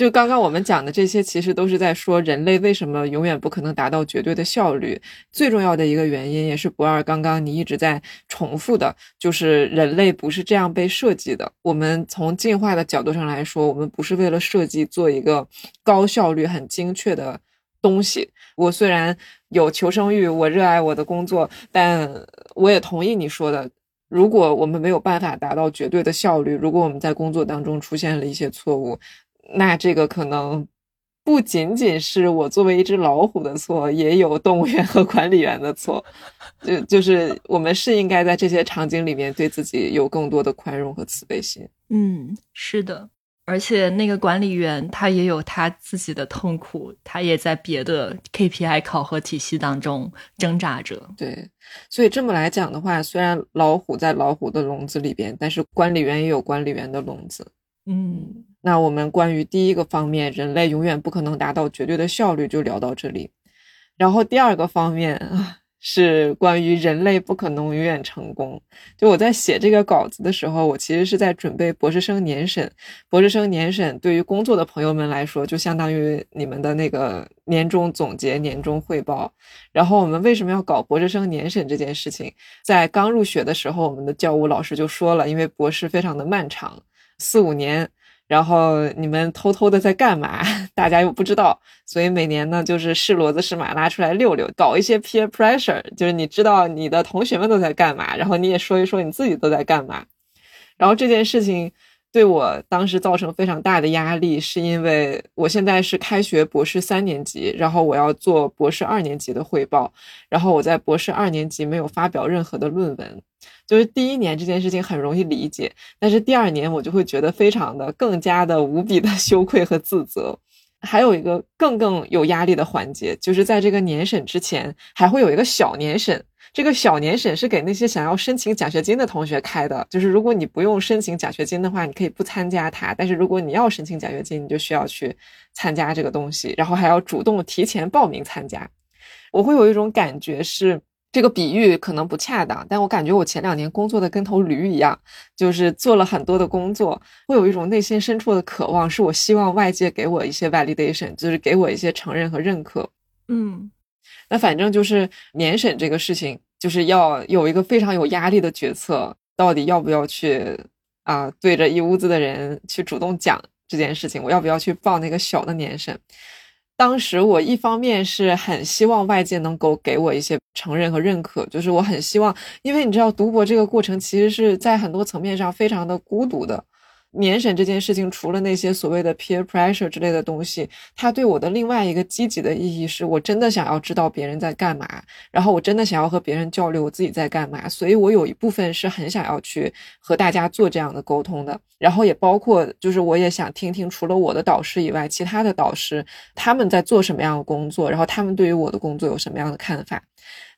就刚刚我们讲的这些，其实都是在说人类为什么永远不可能达到绝对的效率。最重要的一个原因，也是不二刚刚你一直在重复的，就是人类不是这样被设计的。我们从进化的角度上来说，我们不是为了设计做一个高效率、很精确的东西。我虽然。有求生欲，我热爱我的工作，但我也同意你说的，如果我们没有办法达到绝对的效率，如果我们在工作当中出现了一些错误，那这个可能不仅仅是我作为一只老虎的错，也有动物园和管理员的错，就就是我们是应该在这些场景里面对自己有更多的宽容和慈悲心。嗯，是的。而且那个管理员他也有他自己的痛苦，他也在别的 KPI 考核体系当中挣扎着。对，所以这么来讲的话，虽然老虎在老虎的笼子里边，但是管理员也有管理员的笼子。嗯，那我们关于第一个方面，人类永远不可能达到绝对的效率，就聊到这里。然后第二个方面。是关于人类不可能永远成功。就我在写这个稿子的时候，我其实是在准备博士生年审。博士生年审对于工作的朋友们来说，就相当于你们的那个年终总结、年终汇报。然后我们为什么要搞博士生年审这件事情？在刚入学的时候，我们的教务老师就说了，因为博士非常的漫长，四五年。然后你们偷偷的在干嘛？大家又不知道，所以每年呢，就是是骡子是马拉出来溜溜，搞一些 peer pressure，就是你知道你的同学们都在干嘛，然后你也说一说你自己都在干嘛。然后这件事情对我当时造成非常大的压力，是因为我现在是开学博士三年级，然后我要做博士二年级的汇报，然后我在博士二年级没有发表任何的论文。就是第一年这件事情很容易理解，但是第二年我就会觉得非常的更加的无比的 羞愧和自责。还有一个更更有压力的环节，就是在这个年审之前还会有一个小年审。这个小年审是给那些想要申请奖学金的同学开的，就是如果你不用申请奖学金的话，你可以不参加它；但是如果你要申请奖学金，你就需要去参加这个东西，然后还要主动提前报名参加。我会有一种感觉是。这个比喻可能不恰当，但我感觉我前两年工作的跟头驴一样，就是做了很多的工作，会有一种内心深处的渴望，是我希望外界给我一些 validation，就是给我一些承认和认可。嗯，那反正就是年审这个事情，就是要有一个非常有压力的决策，到底要不要去啊，对着一屋子的人去主动讲这件事情，我要不要去报那个小的年审？当时我一方面是很希望外界能够给我一些承认和认可，就是我很希望，因为你知道读博这个过程其实是在很多层面上非常的孤独的。年审这件事情，除了那些所谓的 peer pressure 之类的东西，它对我的另外一个积极的意义是，我真的想要知道别人在干嘛，然后我真的想要和别人交流我自己在干嘛，所以我有一部分是很想要去和大家做这样的沟通的，然后也包括就是我也想听听除了我的导师以外，其他的导师他们在做什么样的工作，然后他们对于我的工作有什么样的看法。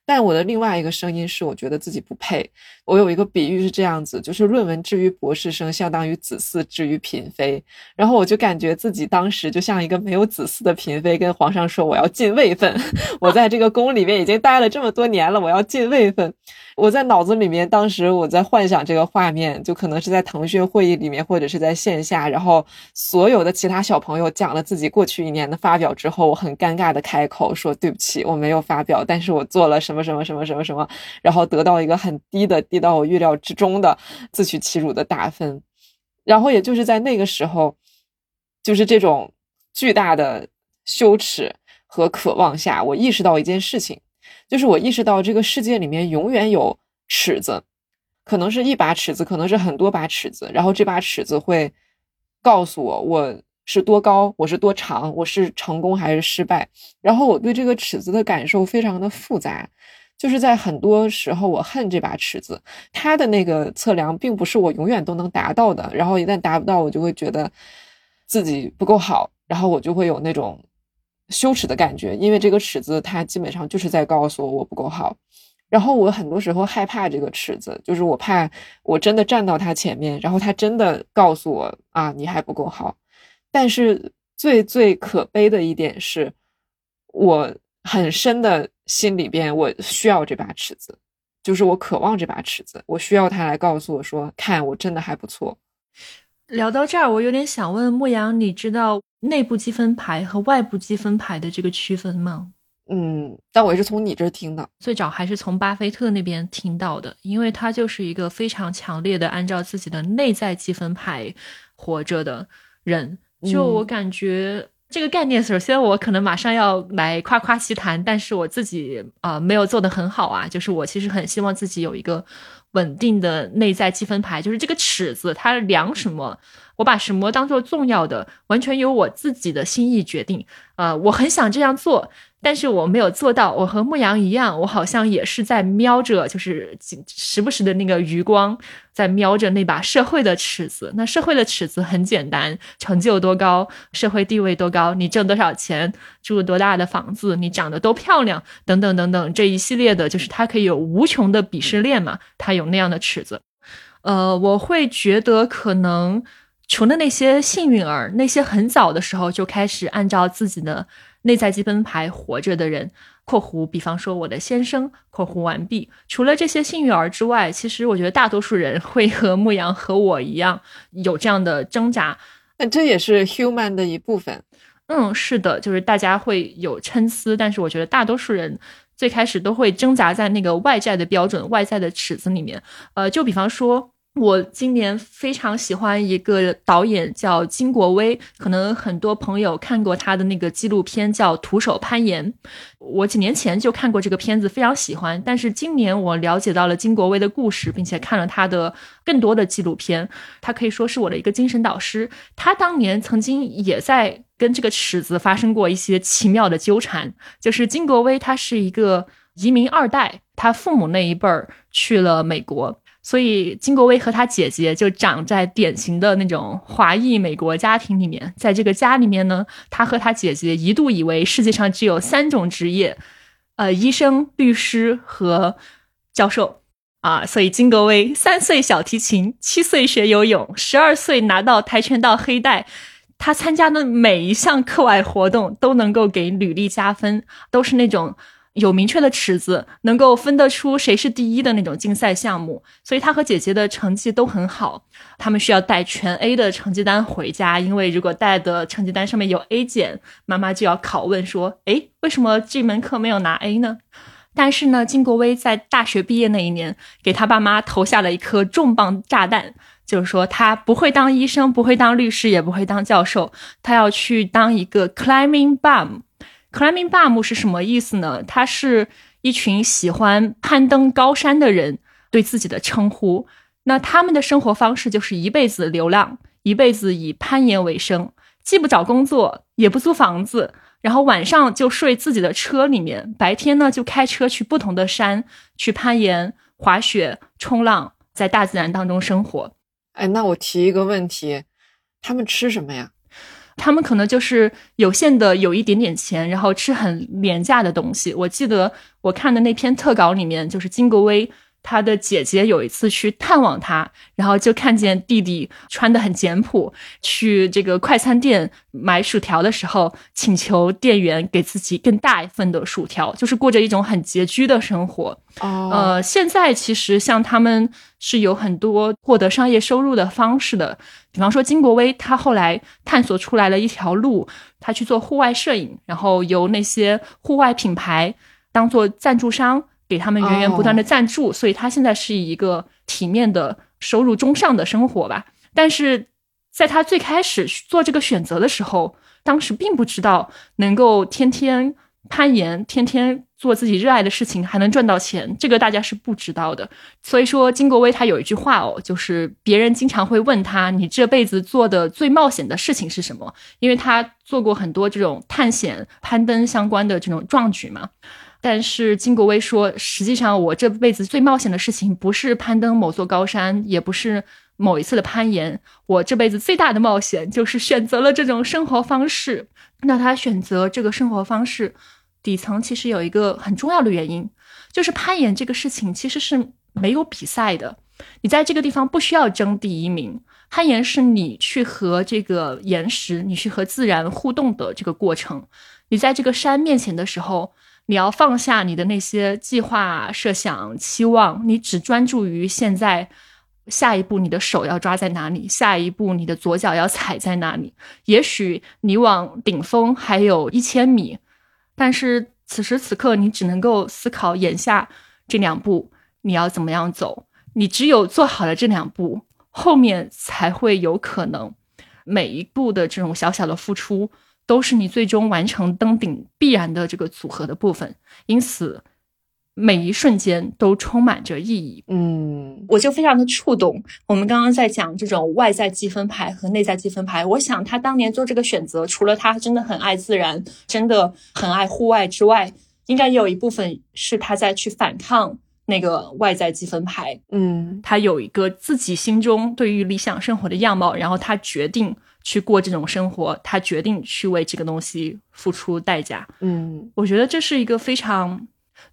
但我的另外一个声音是，我觉得自己不配。我有一个比喻是这样子，就是论文至于博士生，相当于子嗣至于嫔妃。然后我就感觉自己当时就像一个没有子嗣的嫔妃，跟皇上说我要进位分。我在这个宫里面已经待了这么多年了，我要进位分。我在脑子里面，当时我在幻想这个画面，就可能是在腾讯会议里面，或者是在线下，然后所有的其他小朋友讲了自己过去一年的发表之后，我很尴尬的开口说对不起，我没有发表，但是我做了什么什么什么什么什么，然后得到一个很低的、低到我预料之中的自取其辱的打分，然后也就是在那个时候，就是这种巨大的羞耻和渴望下，我意识到一件事情。就是我意识到这个世界里面永远有尺子，可能是一把尺子，可能是很多把尺子。然后这把尺子会告诉我，我是多高，我是多长，我是成功还是失败。然后我对这个尺子的感受非常的复杂，就是在很多时候我恨这把尺子，它的那个测量并不是我永远都能达到的。然后一旦达不到，我就会觉得自己不够好，然后我就会有那种羞耻的感觉，因为这个尺子它基本上就是在告诉我我不够好。然后我很多时候害怕这个尺子，就是我怕我真的站到他前面，然后他真的告诉我啊，你还不够好。但是最最可悲的一点是，我很深的心里边，我需要这把尺子，就是我渴望这把尺子，我需要它来告诉我说，看我真的还不错。聊到这儿，我有点想问牧羊，你知道内部积分牌和外部积分牌的这个区分吗？嗯，但我也是从你这儿听的，最早还是从巴菲特那边听到的，因为他就是一个非常强烈的按照自己的内在积分牌活着的人。就我感觉这个概念，首先我可能马上要来夸夸其谈，但是我自己啊没有做得很好啊。就是我其实很希望自己有一个稳定的内在积分牌，就是这个尺子它量什么，我把什么当做重要的，完全由我自己的心意决定。呃，我很想这样做。但是我没有做到，我和牧羊一样，我好像也是在瞄着，就是时不时的那个余光，在瞄着那把社会的尺子。那社会的尺子很简单，成就多高，社会地位多高，你挣多少钱，住多大的房子，你长得多漂亮，等等等等，这一系列的，就是它可以有无穷的鄙视链嘛，它有那样的尺子。呃，我会觉得可能除了那些幸运儿，那些很早的时候就开始按照自己的。内在积分牌活着的人（括弧比方说我的先生）（括弧完毕）。除了这些幸运儿之外，其实我觉得大多数人会和牧羊和我一样有这样的挣扎。那这也是 human 的一部分。嗯，是的，就是大家会有参差，但是我觉得大多数人最开始都会挣扎在那个外在的标准、外在的尺子里面。呃，就比方说。我今年非常喜欢一个导演叫金国威，可能很多朋友看过他的那个纪录片叫《徒手攀岩》。我几年前就看过这个片子，非常喜欢。但是今年我了解到了金国威的故事，并且看了他的更多的纪录片，他可以说是我的一个精神导师。他当年曾经也在跟这个尺子发生过一些奇妙的纠缠。就是金国威，他是一个移民二代，他父母那一辈儿去了美国。所以金国威和他姐姐就长在典型的那种华裔美国家庭里面，在这个家里面呢，他和他姐姐一度以为世界上只有三种职业，呃，医生、律师和教授啊。所以金国威三岁小提琴，七岁学游泳，十二岁拿到跆拳道黑带，他参加的每一项课外活动都能够给履历加分，都是那种。有明确的尺子，能够分得出谁是第一的那种竞赛项目，所以他和姐姐的成绩都很好。他们需要带全 A 的成绩单回家，因为如果带的成绩单上面有 A 减，妈妈就要拷问说：“诶，为什么这门课没有拿 A 呢？”但是呢，金国威在大学毕业那一年，给他爸妈投下了一颗重磅炸弹，就是说他不会当医生，不会当律师，也不会当教授，他要去当一个 climbing bum。Climbing bum 是什么意思呢？它是一群喜欢攀登高山的人对自己的称呼。那他们的生活方式就是一辈子流浪，一辈子以攀岩为生，既不找工作，也不租房子，然后晚上就睡自己的车里面，白天呢就开车去不同的山去攀岩、滑雪、冲浪，在大自然当中生活。哎，那我提一个问题，他们吃什么呀？他们可能就是有限的有一点点钱，然后吃很廉价的东西。我记得我看的那篇特稿里面，就是金国威。他的姐姐有一次去探望他，然后就看见弟弟穿的很简朴，去这个快餐店买薯条的时候，请求店员给自己更大一份的薯条，就是过着一种很拮据的生活。哦，呃，现在其实像他们是有很多获得商业收入的方式的，比方说金国威，他后来探索出来了一条路，他去做户外摄影，然后由那些户外品牌当做赞助商。给他们源源不断的赞助，所以他现在是一个体面的收入中上的生活吧。但是在他最开始做这个选择的时候，当时并不知道能够天天攀岩、天天做自己热爱的事情还能赚到钱，这个大家是不知道的。所以说，金国威他有一句话哦，就是别人经常会问他，你这辈子做的最冒险的事情是什么？因为他做过很多这种探险、攀登相关的这种壮举嘛。但是金国威说，实际上我这辈子最冒险的事情不是攀登某座高山，也不是某一次的攀岩，我这辈子最大的冒险就是选择了这种生活方式。那他选择这个生活方式。底层其实有一个很重要的原因，就是攀岩这个事情其实是没有比赛的，你在这个地方不需要争第一名。攀岩是你去和这个岩石，你去和自然互动的这个过程。你在这个山面前的时候，你要放下你的那些计划、设想、期望，你只专注于现在。下一步你的手要抓在哪里？下一步你的左脚要踩在哪里？也许你往顶峰还有一千米。但是此时此刻，你只能够思考眼下这两步你要怎么样走。你只有做好了这两步，后面才会有可能。每一步的这种小小的付出，都是你最终完成登顶必然的这个组合的部分。因此。每一瞬间都充满着意义。嗯，我就非常的触动。我们刚刚在讲这种外在积分牌和内在积分牌，我想他当年做这个选择，除了他真的很爱自然，真的很爱户外之外，应该也有一部分是他在去反抗那个外在积分牌。嗯，他有一个自己心中对于理想生活的样貌，然后他决定去过这种生活，他决定去为这个东西付出代价。嗯，我觉得这是一个非常。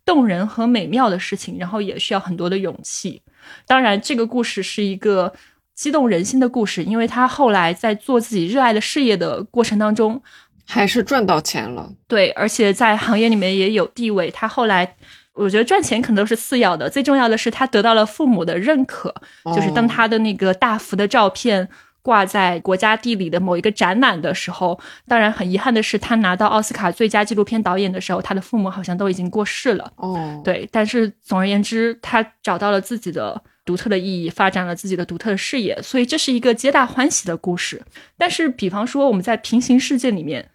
动人和美妙的事情，然后也需要很多的勇气。当然，这个故事是一个激动人心的故事，因为他后来在做自己热爱的事业的过程当中，还是赚到钱了。对，而且在行业里面也有地位。他后来，我觉得赚钱可能都是次要的，最重要的是他得到了父母的认可，就是当他的那个大幅的照片。挂在国家地理的某一个展览的时候，当然很遗憾的是，他拿到奥斯卡最佳纪录片导演的时候，他的父母好像都已经过世了。哦，对，但是总而言之，他找到了自己的独特的意义，发展了自己的独特的事业，所以这是一个皆大欢喜的故事。但是，比方说我们在平行世界里面，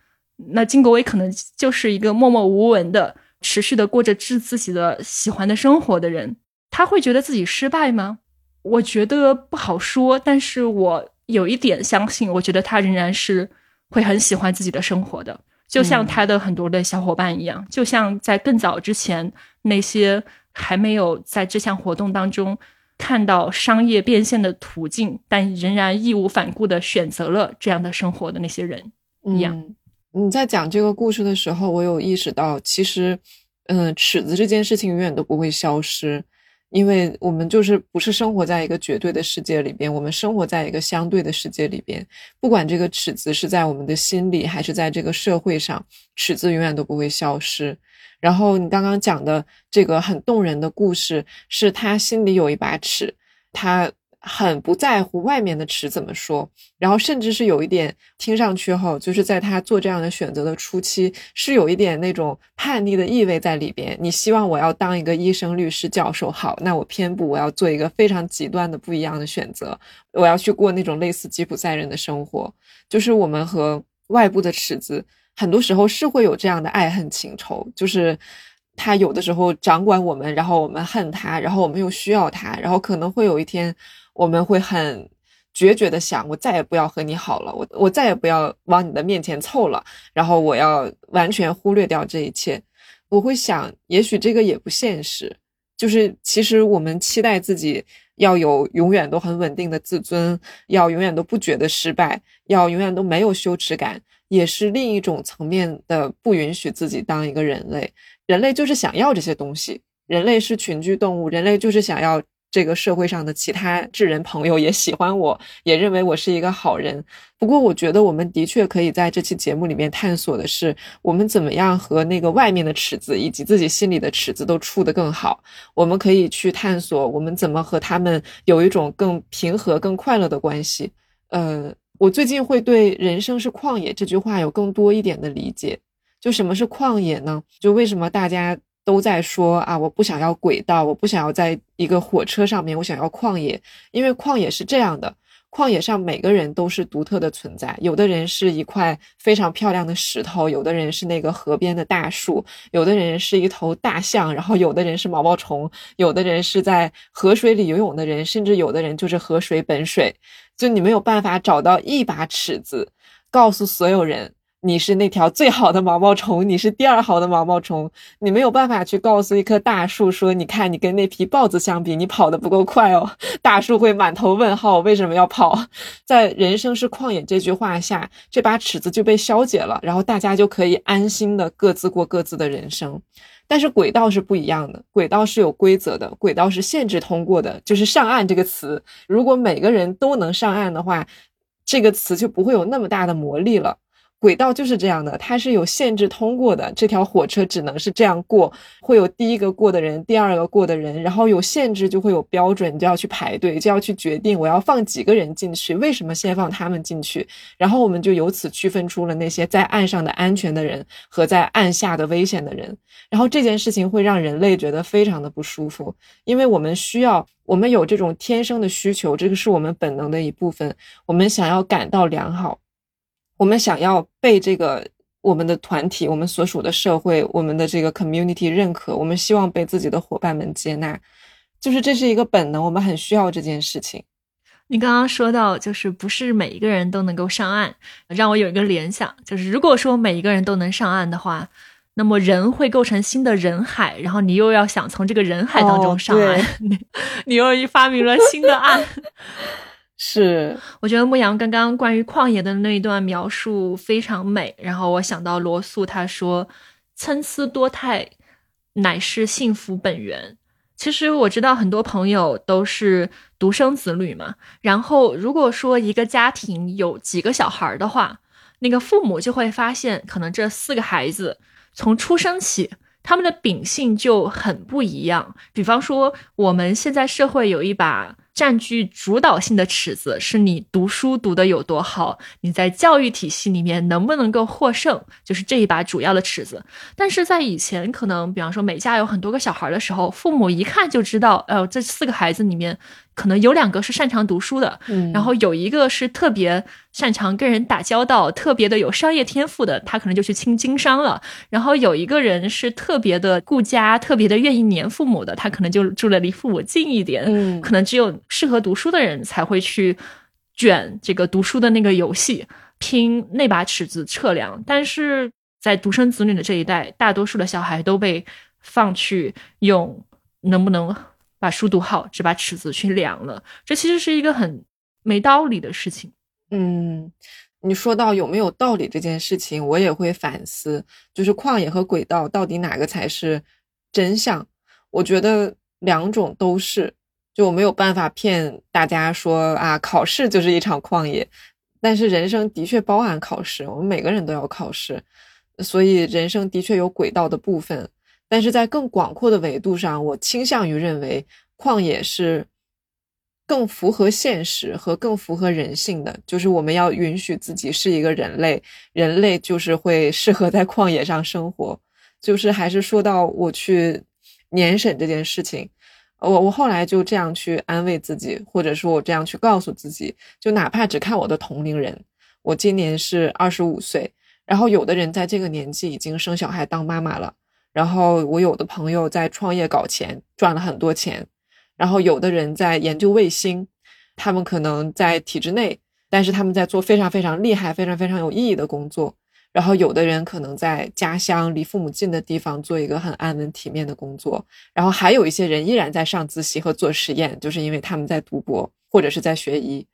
那金国威可能就是一个默默无闻的、持续的过着自自己的喜欢的生活的人，他会觉得自己失败吗？我觉得不好说，但是我。有一点相信，我觉得他仍然是会很喜欢自己的生活的，就像他的很多的小伙伴一样，就像在更早之前那些还没有在这项活动当中看到商业变现的途径，但仍然义无反顾的选择了这样的生活的那些人一样。你在讲这个故事的时候，我有意识到，其实，嗯，尺子这件事情永远都不会消失。因为我们就是不是生活在一个绝对的世界里边，我们生活在一个相对的世界里边。不管这个尺子是在我们的心里，还是在这个社会上，尺子永远都不会消失。然后你刚刚讲的这个很动人的故事，是他心里有一把尺，他。很不在乎外面的尺怎么说，然后甚至是有一点听上去后，就是在他做这样的选择的初期，是有一点那种叛逆的意味在里边。你希望我要当一个医生、律师、教授，好，那我偏不，我要做一个非常极端的不一样的选择，我要去过那种类似吉普赛人的生活。就是我们和外部的尺子，很多时候是会有这样的爱恨情仇，就是。他有的时候掌管我们，然后我们恨他，然后我们又需要他，然后可能会有一天，我们会很决绝的想，我再也不要和你好了，我我再也不要往你的面前凑了，然后我要完全忽略掉这一切。我会想，也许这个也不现实，就是其实我们期待自己要有永远都很稳定的自尊，要永远都不觉得失败，要永远都没有羞耻感，也是另一种层面的不允许自己当一个人类。人类就是想要这些东西，人类是群居动物，人类就是想要这个社会上的其他智人朋友也喜欢我，也认为我是一个好人。不过，我觉得我们的确可以在这期节目里面探索的是，我们怎么样和那个外面的尺子以及自己心里的尺子都处得更好。我们可以去探索，我们怎么和他们有一种更平和、更快乐的关系。呃，我最近会对“人生是旷野”这句话有更多一点的理解。就什么是旷野呢？就为什么大家都在说啊，我不想要轨道，我不想要在一个火车上面，我想要旷野。因为旷野是这样的，旷野上每个人都是独特的存在，有的人是一块非常漂亮的石头，有的人是那个河边的大树，有的人是一头大象，然后有的人是毛毛虫，有的人是在河水里游泳的人，甚至有的人就是河水本水。就你没有办法找到一把尺子，告诉所有人。你是那条最好的毛毛虫，你是第二好的毛毛虫，你没有办法去告诉一棵大树说，你看你跟那匹豹子相比，你跑得不够快哦。大树会满头问号，为什么要跑？在“人生是旷野”这句话下，这把尺子就被消解了，然后大家就可以安心的各自过各自的人生。但是轨道是不一样的，轨道是有规则的，轨道是限制通过的，就是上岸这个词，如果每个人都能上岸的话，这个词就不会有那么大的魔力了。轨道就是这样的，它是有限制通过的。这条火车只能是这样过，会有第一个过的人，第二个过的人，然后有限制就会有标准，你就要去排队，就要去决定我要放几个人进去，为什么先放他们进去？然后我们就由此区分出了那些在岸上的安全的人和在岸下的危险的人。然后这件事情会让人类觉得非常的不舒服，因为我们需要，我们有这种天生的需求，这个是我们本能的一部分，我们想要感到良好。我们想要被这个我们的团体、我们所属的社会、我们的这个 community 认可，我们希望被自己的伙伴们接纳，就是这是一个本能，我们很需要这件事情。你刚刚说到，就是不是每一个人都能够上岸，让我有一个联想，就是如果说每一个人都能上岸的话，那么人会构成新的人海，然后你又要想从这个人海当中上岸，你 你又发明了新的岸。是，我觉得牧羊刚刚关于旷野的那一段描述非常美，然后我想到罗素他说：“参差多态乃是幸福本源。”其实我知道很多朋友都是独生子女嘛，然后如果说一个家庭有几个小孩的话，那个父母就会发现，可能这四个孩子从出生起。他们的秉性就很不一样。比方说，我们现在社会有一把占据主导性的尺子，是你读书读得有多好，你在教育体系里面能不能够获胜，就是这一把主要的尺子。但是在以前，可能比方说每家有很多个小孩的时候，父母一看就知道，呃，这四个孩子里面。可能有两个是擅长读书的，嗯，然后有一个是特别擅长跟人打交道，特别的有商业天赋的，他可能就去轻经商了。然后有一个人是特别的顾家，特别的愿意黏父母的，他可能就住的离父母近一点。嗯，可能只有适合读书的人才会去卷这个读书的那个游戏，拼那把尺子测量。但是在独生子女的这一代，大多数的小孩都被放去用能不能。把书读好，只把尺子去量了，这其实是一个很没道理的事情。嗯，你说到有没有道理这件事情，我也会反思，就是旷野和轨道到底哪个才是真相？我觉得两种都是，就我没有办法骗大家说啊，考试就是一场旷野，但是人生的确包含考试，我们每个人都要考试，所以人生的确有轨道的部分。但是在更广阔的维度上，我倾向于认为旷野是更符合现实和更符合人性的。就是我们要允许自己是一个人类，人类就是会适合在旷野上生活。就是还是说到我去年审这件事情，我我后来就这样去安慰自己，或者说我这样去告诉自己，就哪怕只看我的同龄人，我今年是二十五岁，然后有的人在这个年纪已经生小孩当妈妈了。然后我有的朋友在创业搞钱，赚了很多钱。然后有的人在研究卫星，他们可能在体制内，但是他们在做非常非常厉害、非常非常有意义的工作。然后有的人可能在家乡离父母近的地方做一个很安稳体面的工作。然后还有一些人依然在上自习和做实验，就是因为他们在读博或者是在学医。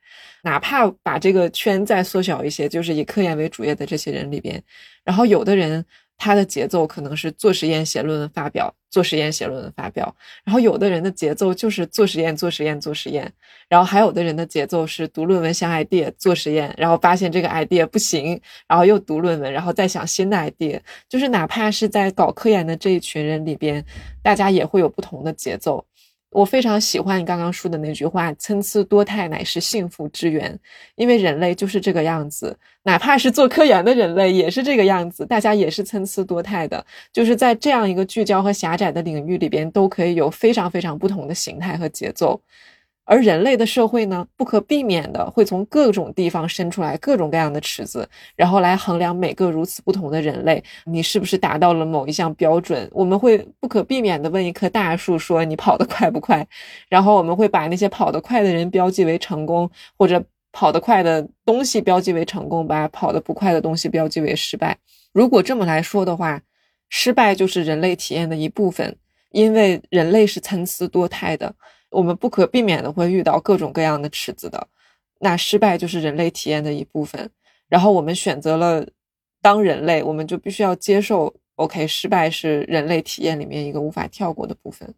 哪怕把这个圈再缩小一些，就是以科研为主业的这些人里边，然后有的人。他的节奏可能是做实验、写论文、发表，做实验、写论文、发表。然后有的人的节奏就是做实验、做实验、做实验。然后还有的人的节奏是读论文、想 idea、做实验，然后发现这个 idea 不行，然后又读论文，然后再想新的 idea。就是哪怕是在搞科研的这一群人里边，大家也会有不同的节奏。我非常喜欢你刚刚说的那句话：“参差多态乃是幸福之源。”因为人类就是这个样子，哪怕是做科研的人类也是这个样子，大家也是参差多态的。就是在这样一个聚焦和狭窄的领域里边，都可以有非常非常不同的形态和节奏。而人类的社会呢，不可避免的会从各种地方伸出来各种各样的尺子，然后来衡量每个如此不同的人类，你是不是达到了某一项标准？我们会不可避免的问一棵大树说你跑得快不快？然后我们会把那些跑得快的人标记为成功，或者跑得快的东西标记为成功，把跑得不快的东西标记为失败。如果这么来说的话，失败就是人类体验的一部分，因为人类是参差多态的。我们不可避免的会遇到各种各样的尺子的，那失败就是人类体验的一部分。然后我们选择了当人类，我们就必须要接受，OK，失败是人类体验里面一个无法跳过的部分。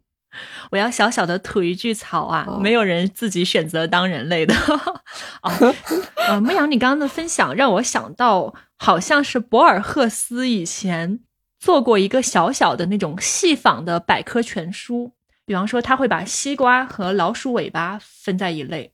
我要小小的吐一句槽啊，没有人自己选择当人类的。啊，呃，牧羊，你刚刚的分享让我想到，好像是博尔赫斯以前做过一个小小的那种细仿的百科全书。比方说，他会把西瓜和老鼠尾巴分在一类，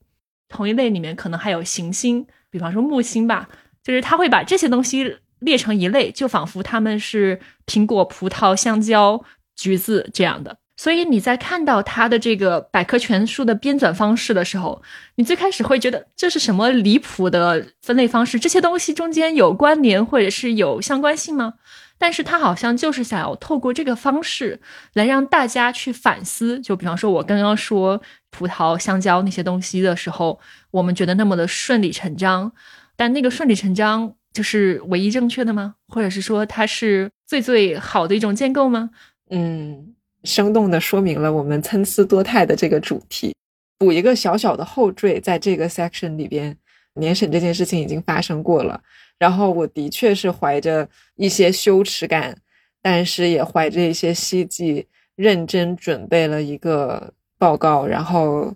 同一类里面可能还有行星，比方说木星吧，就是他会把这些东西列成一类，就仿佛他们是苹果、葡萄、香蕉、橘子这样的。所以你在看到他的这个百科全书的编纂方式的时候，你最开始会觉得这是什么离谱的分类方式？这些东西中间有关联或者是有相关性吗？但是他好像就是想要透过这个方式来让大家去反思，就比方说，我刚刚说葡萄、香蕉那些东西的时候，我们觉得那么的顺理成章，但那个顺理成章就是唯一正确的吗？或者是说它是最最好的一种建构吗？嗯，生动的说明了我们参差多态的这个主题。补一个小小的后缀，在这个 section 里边，年审这件事情已经发生过了。然后我的确是怀着一些羞耻感，但是也怀着一些希冀，认真准备了一个报告，然后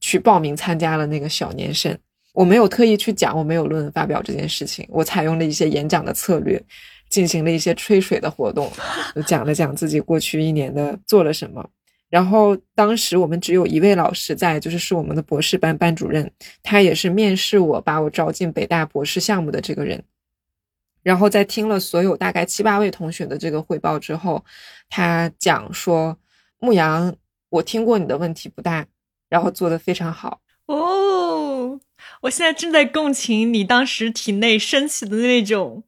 去报名参加了那个小年审。我没有特意去讲我没有论文发表这件事情，我采用了一些演讲的策略，进行了一些吹水的活动，讲了讲自己过去一年的做了什么。然后当时我们只有一位老师在，就是是我们的博士班班主任，他也是面试我把我招进北大博士项目的这个人。然后在听了所有大概七八位同学的这个汇报之后，他讲说：“牧羊，我听过你的问题不大，然后做的非常好哦。”我现在正在共情你当时体内升起的那种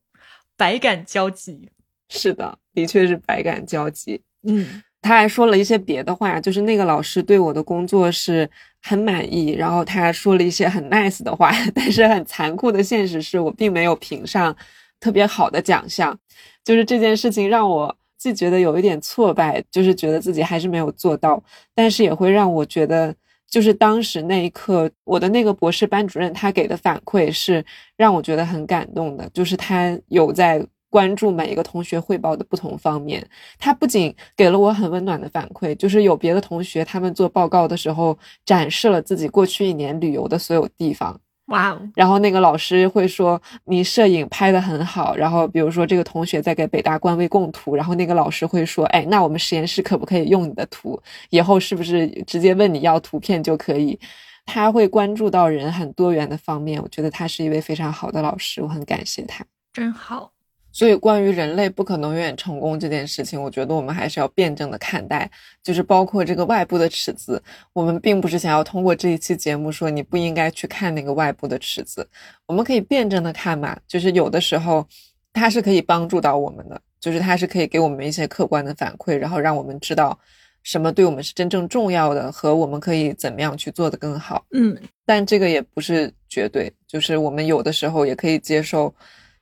百感交集。是的，的确是百感交集。嗯。他还说了一些别的话，就是那个老师对我的工作是很满意，然后他还说了一些很 nice 的话，但是很残酷的现实是我并没有评上特别好的奖项，就是这件事情让我既觉得有一点挫败，就是觉得自己还是没有做到，但是也会让我觉得，就是当时那一刻，我的那个博士班主任他给的反馈是让我觉得很感动的，就是他有在。关注每一个同学汇报的不同方面，他不仅给了我很温暖的反馈，就是有别的同学他们做报告的时候展示了自己过去一年旅游的所有地方，哇哦！然后那个老师会说你摄影拍的很好，然后比如说这个同学在给北大官微供图，然后那个老师会说，哎，那我们实验室可不可以用你的图？以后是不是直接问你要图片就可以？他会关注到人很多元的方面，我觉得他是一位非常好的老师，我很感谢他，真好。所以，关于人类不可能永远成功这件事情，我觉得我们还是要辩证的看待。就是包括这个外部的尺子，我们并不是想要通过这一期节目说你不应该去看那个外部的尺子，我们可以辩证的看嘛。就是有的时候，它是可以帮助到我们的，就是它是可以给我们一些客观的反馈，然后让我们知道什么对我们是真正重要的，和我们可以怎么样去做的更好。嗯，但这个也不是绝对，就是我们有的时候也可以接受。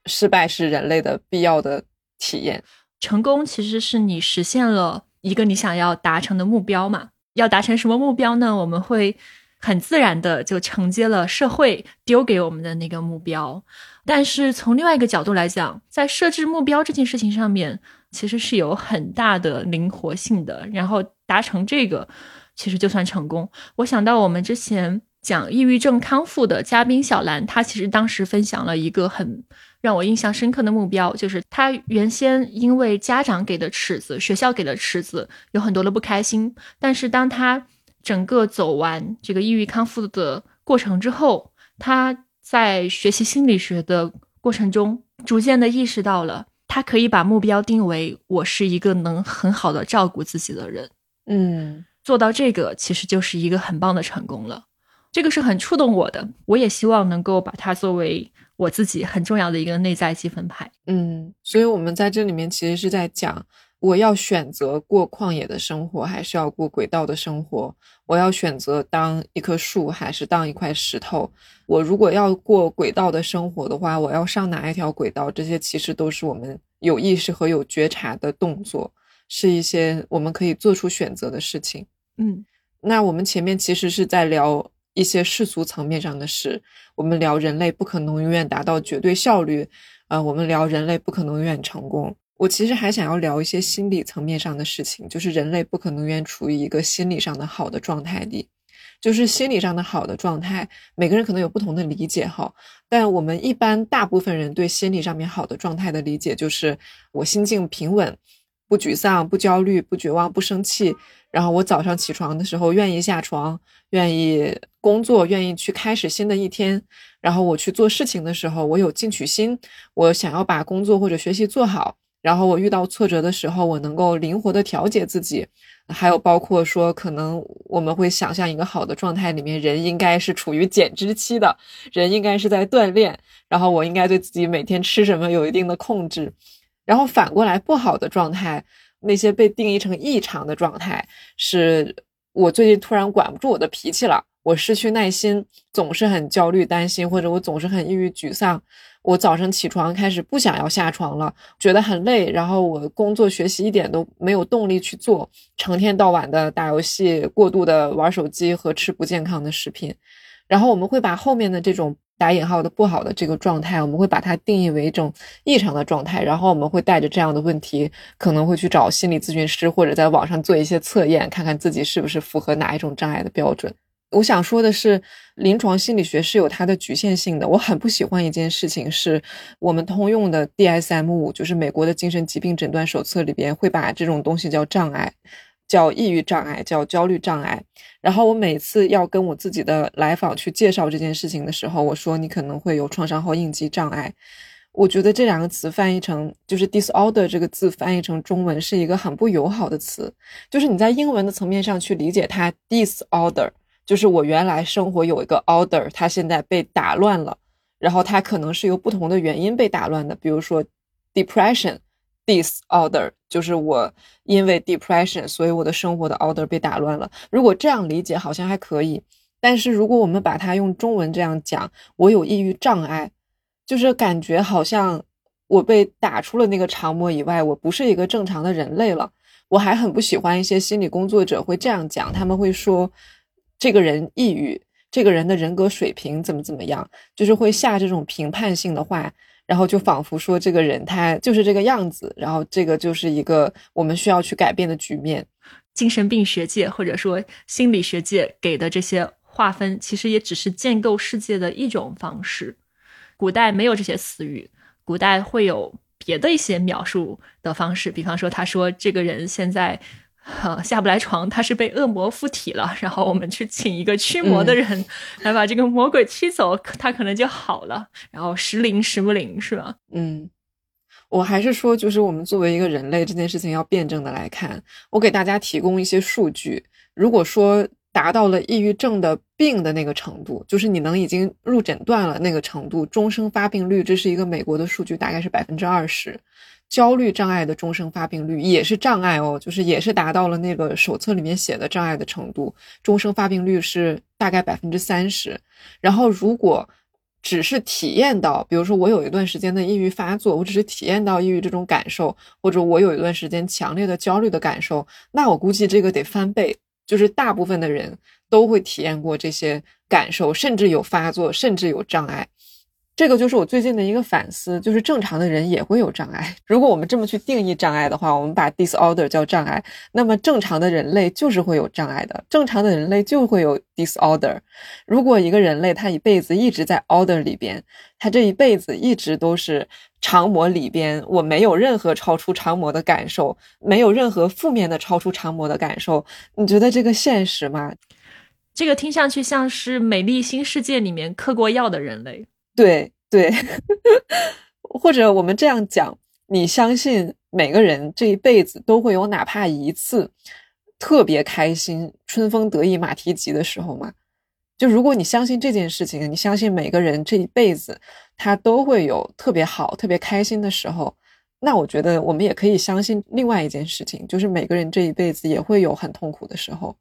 失败是人类的必要的体验，成功其实是你实现了一个你想要达成的目标嘛？要达成什么目标呢？我们会很自然的就承接了社会丢给我们的那个目标。但是从另外一个角度来讲，在设置目标这件事情上面，其实是有很大的灵活性的。然后达成这个，其实就算成功。我想到我们之前讲抑郁症康复的嘉宾小兰，她其实当时分享了一个很。让我印象深刻的目标就是，他原先因为家长给的尺子、学校给的尺子有很多的不开心。但是当他整个走完这个抑郁康复的过程之后，他在学习心理学的过程中，逐渐的意识到了，他可以把目标定为我是一个能很好的照顾自己的人。嗯，做到这个，其实就是一个很棒的成功了。这个是很触动我的，我也希望能够把它作为我自己很重要的一个内在积分牌。嗯，所以我们在这里面其实是在讲，我要选择过旷野的生活，还是要过轨道的生活？我要选择当一棵树，还是当一块石头？我如果要过轨道的生活的话，我要上哪一条轨道？这些其实都是我们有意识和有觉察的动作，是一些我们可以做出选择的事情。嗯，那我们前面其实是在聊。一些世俗层面上的事，我们聊人类不可能永远达到绝对效率，呃，我们聊人类不可能永远成功。我其实还想要聊一些心理层面上的事情，就是人类不可能永远处于一个心理上的好的状态里。就是心理上的好的状态，每个人可能有不同的理解哈，但我们一般大部分人对心理上面好的状态的理解，就是我心境平稳。不沮丧，不焦虑，不绝望，不生气。然后我早上起床的时候愿意下床，愿意工作，愿意去开始新的一天。然后我去做事情的时候，我有进取心，我想要把工作或者学习做好。然后我遇到挫折的时候，我能够灵活的调节自己。还有包括说，可能我们会想象一个好的状态里面，人应该是处于减脂期的，人应该是在锻炼。然后我应该对自己每天吃什么有一定的控制。然后反过来，不好的状态，那些被定义成异常的状态，是我最近突然管不住我的脾气了，我失去耐心，总是很焦虑、担心，或者我总是很抑郁、沮丧。我早上起床开始不想要下床了，觉得很累，然后我工作学习一点都没有动力去做，成天到晚的打游戏，过度的玩手机和吃不健康的食品。然后我们会把后面的这种。打引号的不好的这个状态，我们会把它定义为一种异常的状态，然后我们会带着这样的问题，可能会去找心理咨询师或者在网上做一些测验，看看自己是不是符合哪一种障碍的标准。我想说的是，临床心理学是有它的局限性的。我很不喜欢一件事情，是我们通用的 DSM 五，就是美国的精神疾病诊断手册里边会把这种东西叫障碍。叫抑郁障碍，叫焦虑障碍。然后我每次要跟我自己的来访去介绍这件事情的时候，我说你可能会有创伤后应激障碍。我觉得这两个词翻译成就是 disorder 这个字翻译成中文是一个很不友好的词。就是你在英文的层面上去理解它，disorder 就是我原来生活有一个 order，它现在被打乱了，然后它可能是由不同的原因被打乱的，比如说 depression。Disorder 就是我因为 depression，所以我的生活的 order 被打乱了。如果这样理解好像还可以，但是如果我们把它用中文这样讲，我有抑郁障碍，就是感觉好像我被打出了那个长模以外，我不是一个正常的人类了。我还很不喜欢一些心理工作者会这样讲，他们会说这个人抑郁，这个人的人格水平怎么怎么样，就是会下这种评判性的话。然后就仿佛说这个人他就是这个样子，然后这个就是一个我们需要去改变的局面。精神病学界或者说心理学界给的这些划分，其实也只是建构世界的一种方式。古代没有这些词语，古代会有别的一些描述的方式，比方说他说这个人现在。下不来床，他是被恶魔附体了。然后我们去请一个驱魔的人来把这个魔鬼驱走，他可能就好了。然后时灵时不灵，是吧？嗯，我还是说，就是我们作为一个人类，这件事情要辩证的来看。我给大家提供一些数据，如果说达到了抑郁症的病的那个程度，就是你能已经入诊断了那个程度，终生发病率，这是一个美国的数据，大概是百分之二十。焦虑障碍的终生发病率也是障碍哦，就是也是达到了那个手册里面写的障碍的程度，终生发病率是大概百分之三十。然后如果只是体验到，比如说我有一段时间的抑郁发作，我只是体验到抑郁这种感受，或者我有一段时间强烈的焦虑的感受，那我估计这个得翻倍，就是大部分的人都会体验过这些感受，甚至有发作，甚至有障碍。这个就是我最近的一个反思，就是正常的人也会有障碍。如果我们这么去定义障碍的话，我们把 disorder 叫障碍，那么正常的人类就是会有障碍的。正常的人类就会有 disorder。如果一个人类他一辈子一直在 order 里边，他这一辈子一直都是长模里边，我没有任何超出长模的感受，没有任何负面的超出长模的感受，你觉得这个现实吗？这个听上去像是《美丽新世界》里面嗑过药的人类。对对，或者我们这样讲，你相信每个人这一辈子都会有哪怕一次特别开心、春风得意马蹄疾的时候吗？就如果你相信这件事情，你相信每个人这一辈子他都会有特别好、特别开心的时候，那我觉得我们也可以相信另外一件事情，就是每个人这一辈子也会有很痛苦的时候，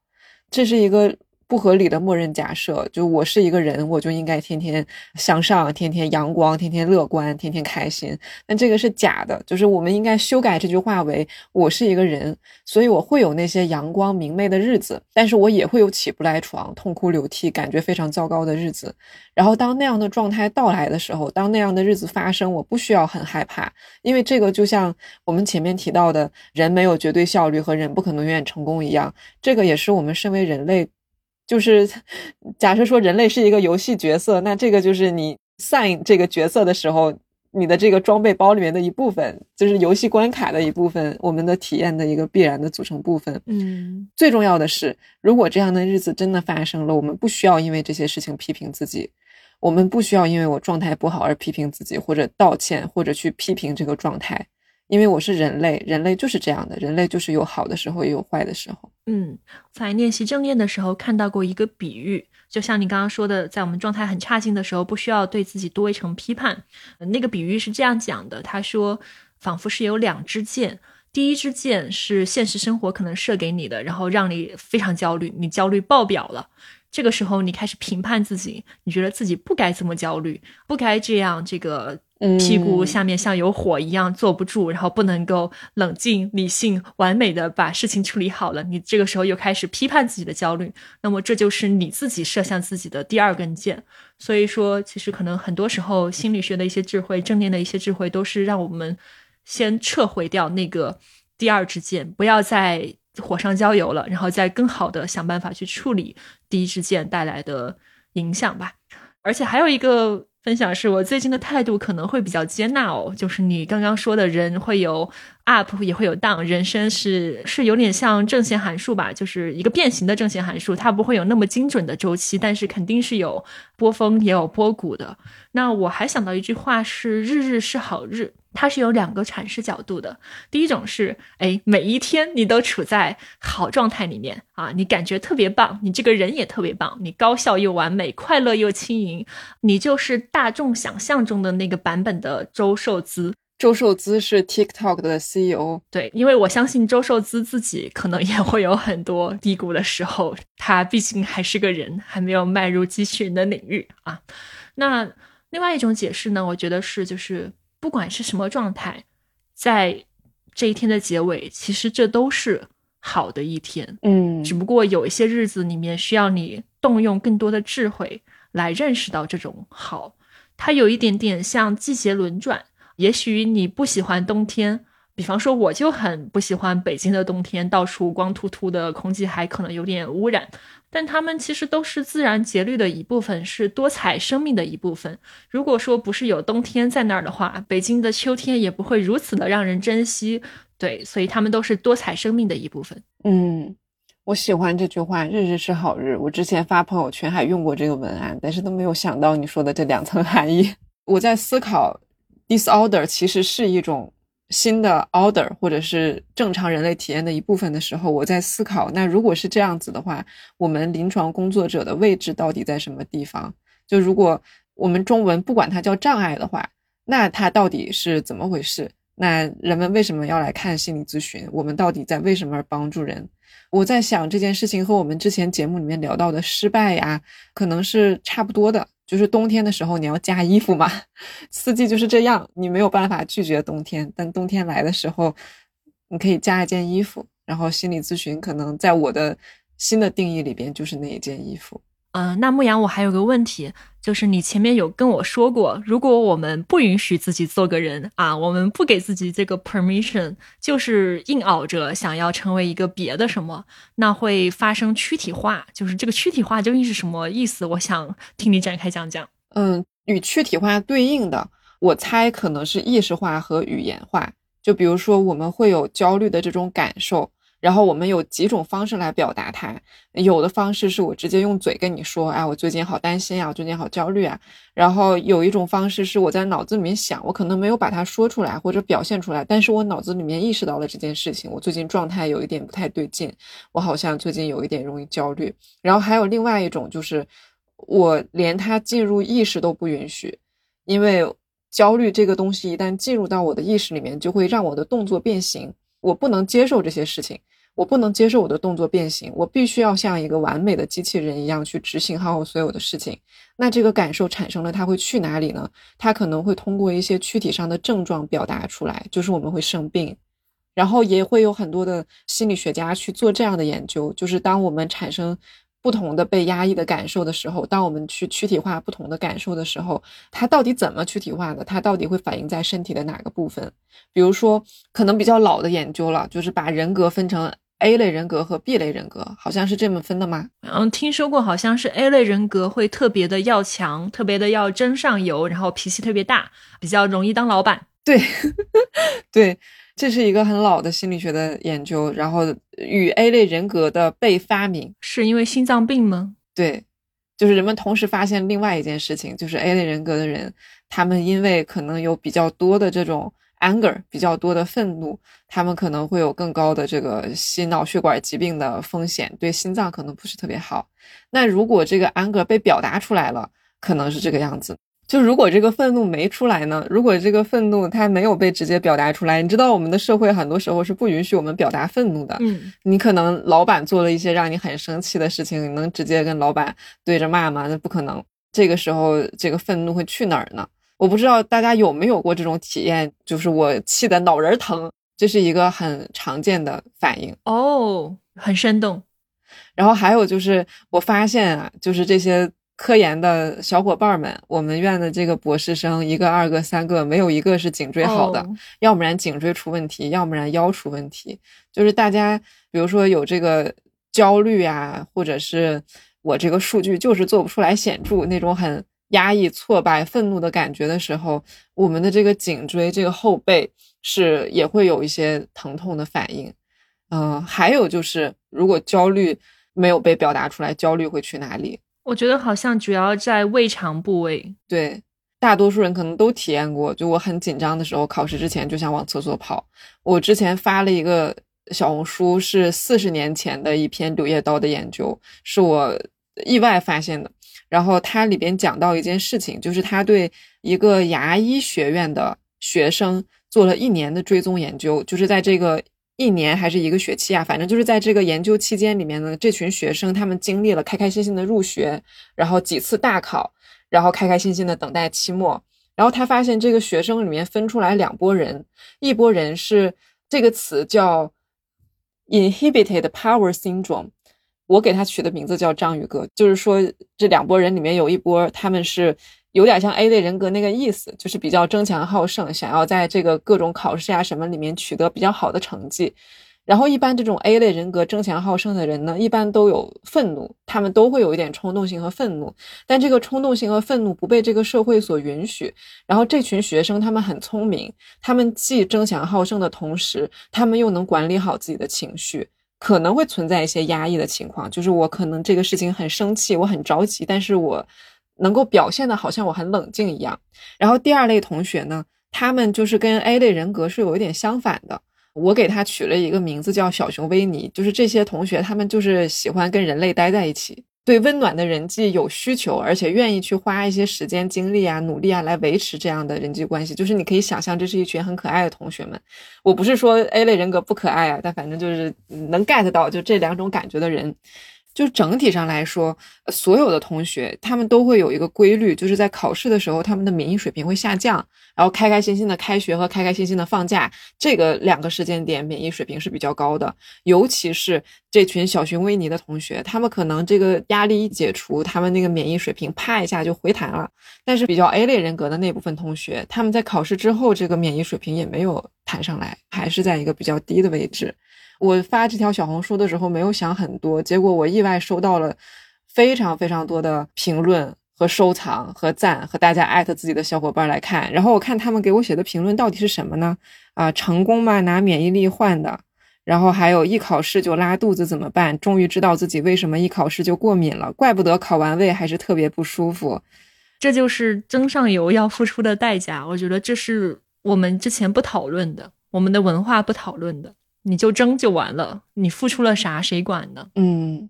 这是一个。不合理的默认假设，就我是一个人，我就应该天天向上，天天阳光，天天乐观，天天开心。但这个是假的，就是我们应该修改这句话为：我是一个人，所以我会有那些阳光明媚的日子，但是我也会有起不来床、痛哭流涕、感觉非常糟糕的日子。然后当那样的状态到来的时候，当那样的日子发生，我不需要很害怕，因为这个就像我们前面提到的，人没有绝对效率和人不可能永远成功一样，这个也是我们身为人类。就是假设说人类是一个游戏角色，那这个就是你 sign 这个角色的时候，你的这个装备包里面的一部分，就是游戏关卡的一部分，我们的体验的一个必然的组成部分。嗯，最重要的是，如果这样的日子真的发生了，我们不需要因为这些事情批评自己，我们不需要因为我状态不好而批评自己，或者道歉，或者去批评这个状态。因为我是人类，人类就是这样的，人类就是有好的时候，也有坏的时候。嗯，在练习正念的时候看到过一个比喻，就像你刚刚说的，在我们状态很差劲的时候，不需要对自己多一层批判。那个比喻是这样讲的，他说，仿佛是有两支箭，第一支箭是现实生活可能射给你的，然后让你非常焦虑，你焦虑爆表了。这个时候你开始评判自己，你觉得自己不该这么焦虑，不该这样这个。屁股下面像有火一样坐不住，然后不能够冷静、理性、完美的把事情处理好了。你这个时候又开始批判自己的焦虑，那么这就是你自己射向自己的第二根箭。所以说，其实可能很多时候心理学的一些智慧、正念的一些智慧，都是让我们先撤回掉那个第二支箭，不要再火上浇油了，然后再更好的想办法去处理第一支箭带来的影响吧。而且还有一个。分享是我最近的态度可能会比较接纳哦，就是你刚刚说的人会有 up 也会有 down，人生是是有点像正弦函数吧，就是一个变形的正弦函数，它不会有那么精准的周期，但是肯定是有波峰也有波谷的。那我还想到一句话是日日是好日。它是有两个阐释角度的。第一种是，哎，每一天你都处在好状态里面啊，你感觉特别棒，你这个人也特别棒，你高效又完美，快乐又轻盈，你就是大众想象中的那个版本的周受资。周受资是 TikTok 的 CEO。对，因为我相信周受资自己可能也会有很多低谷的时候，他毕竟还是个人，还没有迈入机器人的领域啊。那另外一种解释呢，我觉得是就是。不管是什么状态，在这一天的结尾，其实这都是好的一天。嗯，只不过有一些日子里面需要你动用更多的智慧来认识到这种好。它有一点点像季节轮转。也许你不喜欢冬天，比方说我就很不喜欢北京的冬天，到处光秃秃的，空气还可能有点污染。但它们其实都是自然节律的一部分，是多彩生命的一部分。如果说不是有冬天在那儿的话，北京的秋天也不会如此的让人珍惜。对，所以它们都是多彩生命的一部分。嗯，我喜欢这句话“日日是好日”。我之前发朋友圈还用过这个文案，但是都没有想到你说的这两层含义。我在思考，disorder 其实是一种。新的 order 或者是正常人类体验的一部分的时候，我在思考，那如果是这样子的话，我们临床工作者的位置到底在什么地方？就如果我们中文不管它叫障碍的话，那它到底是怎么回事？那人们为什么要来看心理咨询？我们到底在为什么而帮助人？我在想这件事情和我们之前节目里面聊到的失败呀，可能是差不多的。就是冬天的时候，你要加衣服嘛。四季就是这样，你没有办法拒绝冬天。但冬天来的时候，你可以加一件衣服。然后心理咨询可能在我的新的定义里边，就是那一件衣服。嗯，那牧羊，我还有个问题，就是你前面有跟我说过，如果我们不允许自己做个人啊，我们不给自己这个 permission，就是硬熬着想要成为一个别的什么，那会发生躯体化。就是这个躯体化究竟是什么意思？我想听你展开讲讲。嗯，与躯体化对应的，我猜可能是意识化和语言化。就比如说，我们会有焦虑的这种感受。然后我们有几种方式来表达它，有的方式是我直接用嘴跟你说，哎，我最近好担心啊，我最近好焦虑啊。然后有一种方式是我在脑子里面想，我可能没有把它说出来或者表现出来，但是我脑子里面意识到了这件事情，我最近状态有一点不太对劲，我好像最近有一点容易焦虑。然后还有另外一种就是我连它进入意识都不允许，因为。焦虑这个东西一旦进入到我的意识里面，就会让我的动作变形。我不能接受这些事情，我不能接受我的动作变形。我必须要像一个完美的机器人一样去执行好我所有的事情。那这个感受产生了，它会去哪里呢？它可能会通过一些躯体上的症状表达出来，就是我们会生病。然后也会有很多的心理学家去做这样的研究，就是当我们产生。不同的被压抑的感受的时候，当我们去躯体化不同的感受的时候，它到底怎么躯体化的？它到底会反映在身体的哪个部分？比如说，可能比较老的研究了，就是把人格分成 A 类人格和 B 类人格，好像是这么分的吗？嗯，听说过，好像是 A 类人格会特别的要强，特别的要争上游，然后脾气特别大，比较容易当老板。对，对。这是一个很老的心理学的研究，然后与 A 类人格的被发明是因为心脏病吗？对，就是人们同时发现另外一件事情，就是 A 类人格的人，他们因为可能有比较多的这种 anger，比较多的愤怒，他们可能会有更高的这个心脑血管疾病的风险，对心脏可能不是特别好。那如果这个 anger 被表达出来了，可能是这个样子。就如果这个愤怒没出来呢？如果这个愤怒它没有被直接表达出来，你知道我们的社会很多时候是不允许我们表达愤怒的。嗯，你可能老板做了一些让你很生气的事情，你能直接跟老板对着骂吗？那不可能。这个时候，这个愤怒会去哪儿呢？我不知道大家有没有过这种体验，就是我气得脑仁疼，这是一个很常见的反应哦，很生动。然后还有就是，我发现啊，就是这些。科研的小伙伴们，我们院的这个博士生，一个、二个、三个，没有一个是颈椎好的，要不然颈椎出问题，要不然腰出问题。就是大家，比如说有这个焦虑啊，或者是我这个数据就是做不出来显著那种很压抑、挫败、愤怒的感觉的时候，我们的这个颈椎、这个后背是也会有一些疼痛的反应。嗯，还有就是，如果焦虑没有被表达出来，焦虑会去哪里？我觉得好像主要在胃肠部位。对，大多数人可能都体验过。就我很紧张的时候，考试之前就想往厕所跑。我之前发了一个小红书，是四十年前的一篇柳叶刀的研究，是我意外发现的。然后它里边讲到一件事情，就是他对一个牙医学院的学生做了一年的追踪研究，就是在这个。一年还是一个学期啊？反正就是在这个研究期间里面呢，这群学生他们经历了开开心心的入学，然后几次大考，然后开开心心的等待期末。然后他发现这个学生里面分出来两拨人，一拨人是这个词叫 inhibited power syndrome，我给他取的名字叫章鱼哥，就是说这两拨人里面有一波他们是。有点像 A 类人格那个意思，就是比较争强好胜，想要在这个各种考试啊什么里面取得比较好的成绩。然后一般这种 A 类人格争强好胜的人呢，一般都有愤怒，他们都会有一点冲动性和愤怒。但这个冲动性和愤怒不被这个社会所允许。然后这群学生他们很聪明，他们既争强好胜的同时，他们又能管理好自己的情绪，可能会存在一些压抑的情况，就是我可能这个事情很生气，我很着急，但是我。能够表现的好像我很冷静一样，然后第二类同学呢，他们就是跟 A 类人格是有一点相反的。我给他取了一个名字叫小熊维尼，就是这些同学他们就是喜欢跟人类待在一起，对温暖的人际有需求，而且愿意去花一些时间、精力啊、努力啊来维持这样的人际关系。就是你可以想象，这是一群很可爱的同学们。我不是说 A 类人格不可爱啊，但反正就是能 get 到就这两种感觉的人。就整体上来说，所有的同学他们都会有一个规律，就是在考试的时候，他们的免疫水平会下降，然后开开心心的开学和开开心心的放假，这个两个时间点免疫水平是比较高的。尤其是这群小熊维尼的同学，他们可能这个压力一解除，他们那个免疫水平啪一下就回弹了。但是比较 A 类人格的那部分同学，他们在考试之后，这个免疫水平也没有弹上来，还是在一个比较低的位置。我发这条小红书的时候没有想很多，结果我意外收到了非常非常多的评论和收藏和赞，和大家艾特自己的小伙伴来看。然后我看他们给我写的评论到底是什么呢？啊，成功吗？拿免疫力换的。然后还有一考试就拉肚子怎么办？终于知道自己为什么一考试就过敏了，怪不得考完胃还是特别不舒服。这就是蒸上游要付出的代价。我觉得这是我们之前不讨论的，我们的文化不讨论的。你就争就完了，你付出了啥谁管呢？嗯，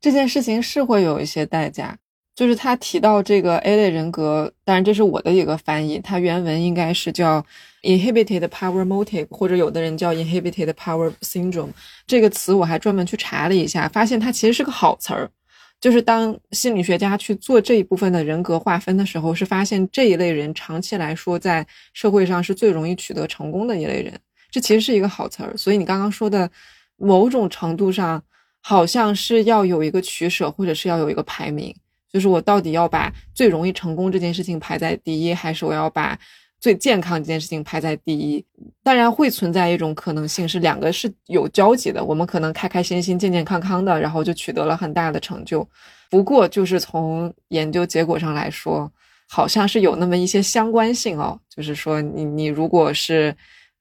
这件事情是会有一些代价。就是他提到这个 A 类人格，当然这是我的一个翻译，它原文应该是叫 inhibited power motive，或者有的人叫 inhibited power syndrome。这个词我还专门去查了一下，发现它其实是个好词儿。就是当心理学家去做这一部分的人格划分的时候，是发现这一类人长期来说在社会上是最容易取得成功的一类人。这其实是一个好词儿。所以你刚刚说的某种程度上，好像是要有一个取舍，或者是要有一个排名。就是我到底要把最容易成功这件事情排在第一，还是我要把最健康这件事情排在第一？当然会存在一种可能性是两个是有交集的，我们可能开开心心、健健康康的，然后就取得了很大的成就。不过就是从研究结果上来说，好像是有那么一些相关性哦。就是说，你你如果是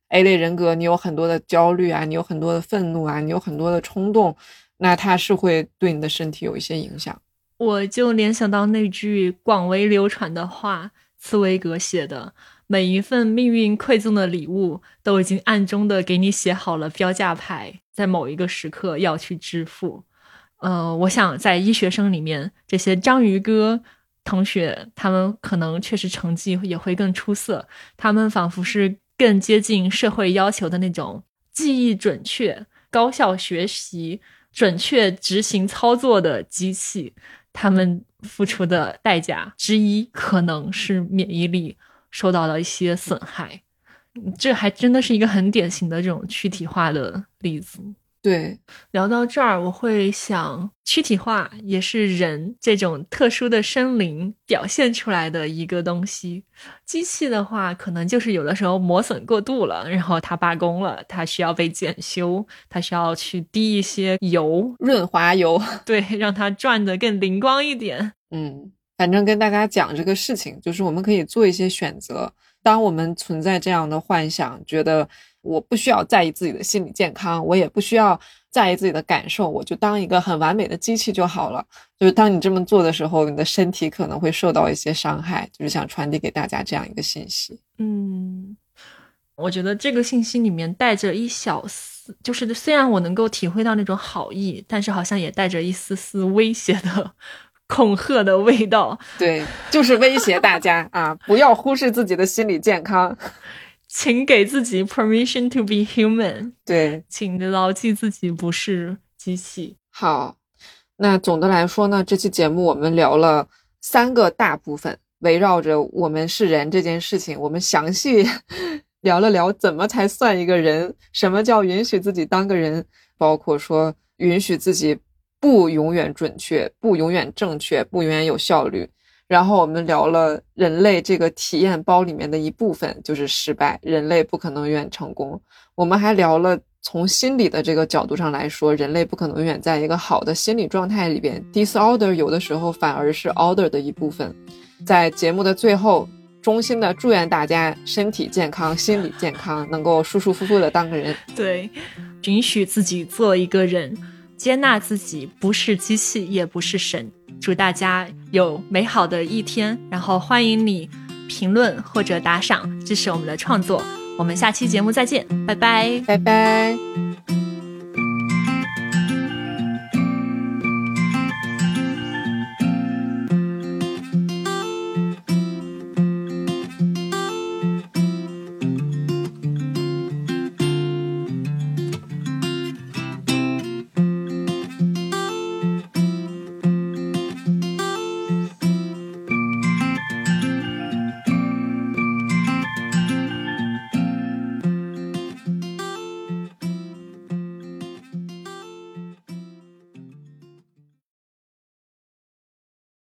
A 类人格，你有很多的焦虑啊，你有很多的愤怒啊，你有很多的冲动，那它是会对你的身体有一些影响。我就联想到那句广为流传的话，茨威格写的：“每一份命运馈赠的礼物，都已经暗中的给你写好了标价牌，在某一个时刻要去支付。”呃，我想在医学生里面，这些章鱼哥同学，他们可能确实成绩也会更出色，他们仿佛是更接近社会要求的那种记忆准确、高效学习、准确执行操作的机器。他们付出的代价之一，可能是免疫力受到了一些损害。这还真的是一个很典型的这种躯体化的例子。对，聊到这儿，我会想，躯体化也是人这种特殊的生灵表现出来的一个东西。机器的话，可能就是有的时候磨损过度了，然后它罢工了，它需要被检修，它需要去滴一些油，润滑油，对，让它转得更灵光一点。嗯，反正跟大家讲这个事情，就是我们可以做一些选择。当我们存在这样的幻想，觉得。我不需要在意自己的心理健康，我也不需要在意自己的感受，我就当一个很完美的机器就好了。就是当你这么做的时候，你的身体可能会受到一些伤害。就是想传递给大家这样一个信息。嗯，我觉得这个信息里面带着一小丝，就是虽然我能够体会到那种好意，但是好像也带着一丝丝威胁的、恐吓的味道。对，就是威胁大家啊，不要忽视自己的心理健康。请给自己 permission to be human。对，请牢记自己不是机器。好，那总的来说呢，这期节目我们聊了三个大部分，围绕着我们是人这件事情，我们详细 聊了聊怎么才算一个人，什么叫允许自己当个人，包括说允许自己不永远准确，不永远正确，不永远有效率。然后我们聊了人类这个体验包里面的一部分，就是失败，人类不可能永远成功。我们还聊了从心理的这个角度上来说，人类不可能永远在一个好的心理状态里边。disorder 有的时候反而是 order 的一部分。在节目的最后，衷心的祝愿大家身体健康，心理健康，能够舒舒服服的当个人。对，允许自己做一个人，接纳自己不是机器，也不是神。祝大家有美好的一天，然后欢迎你评论或者打赏支持我们的创作。我们下期节目再见，拜拜，拜拜。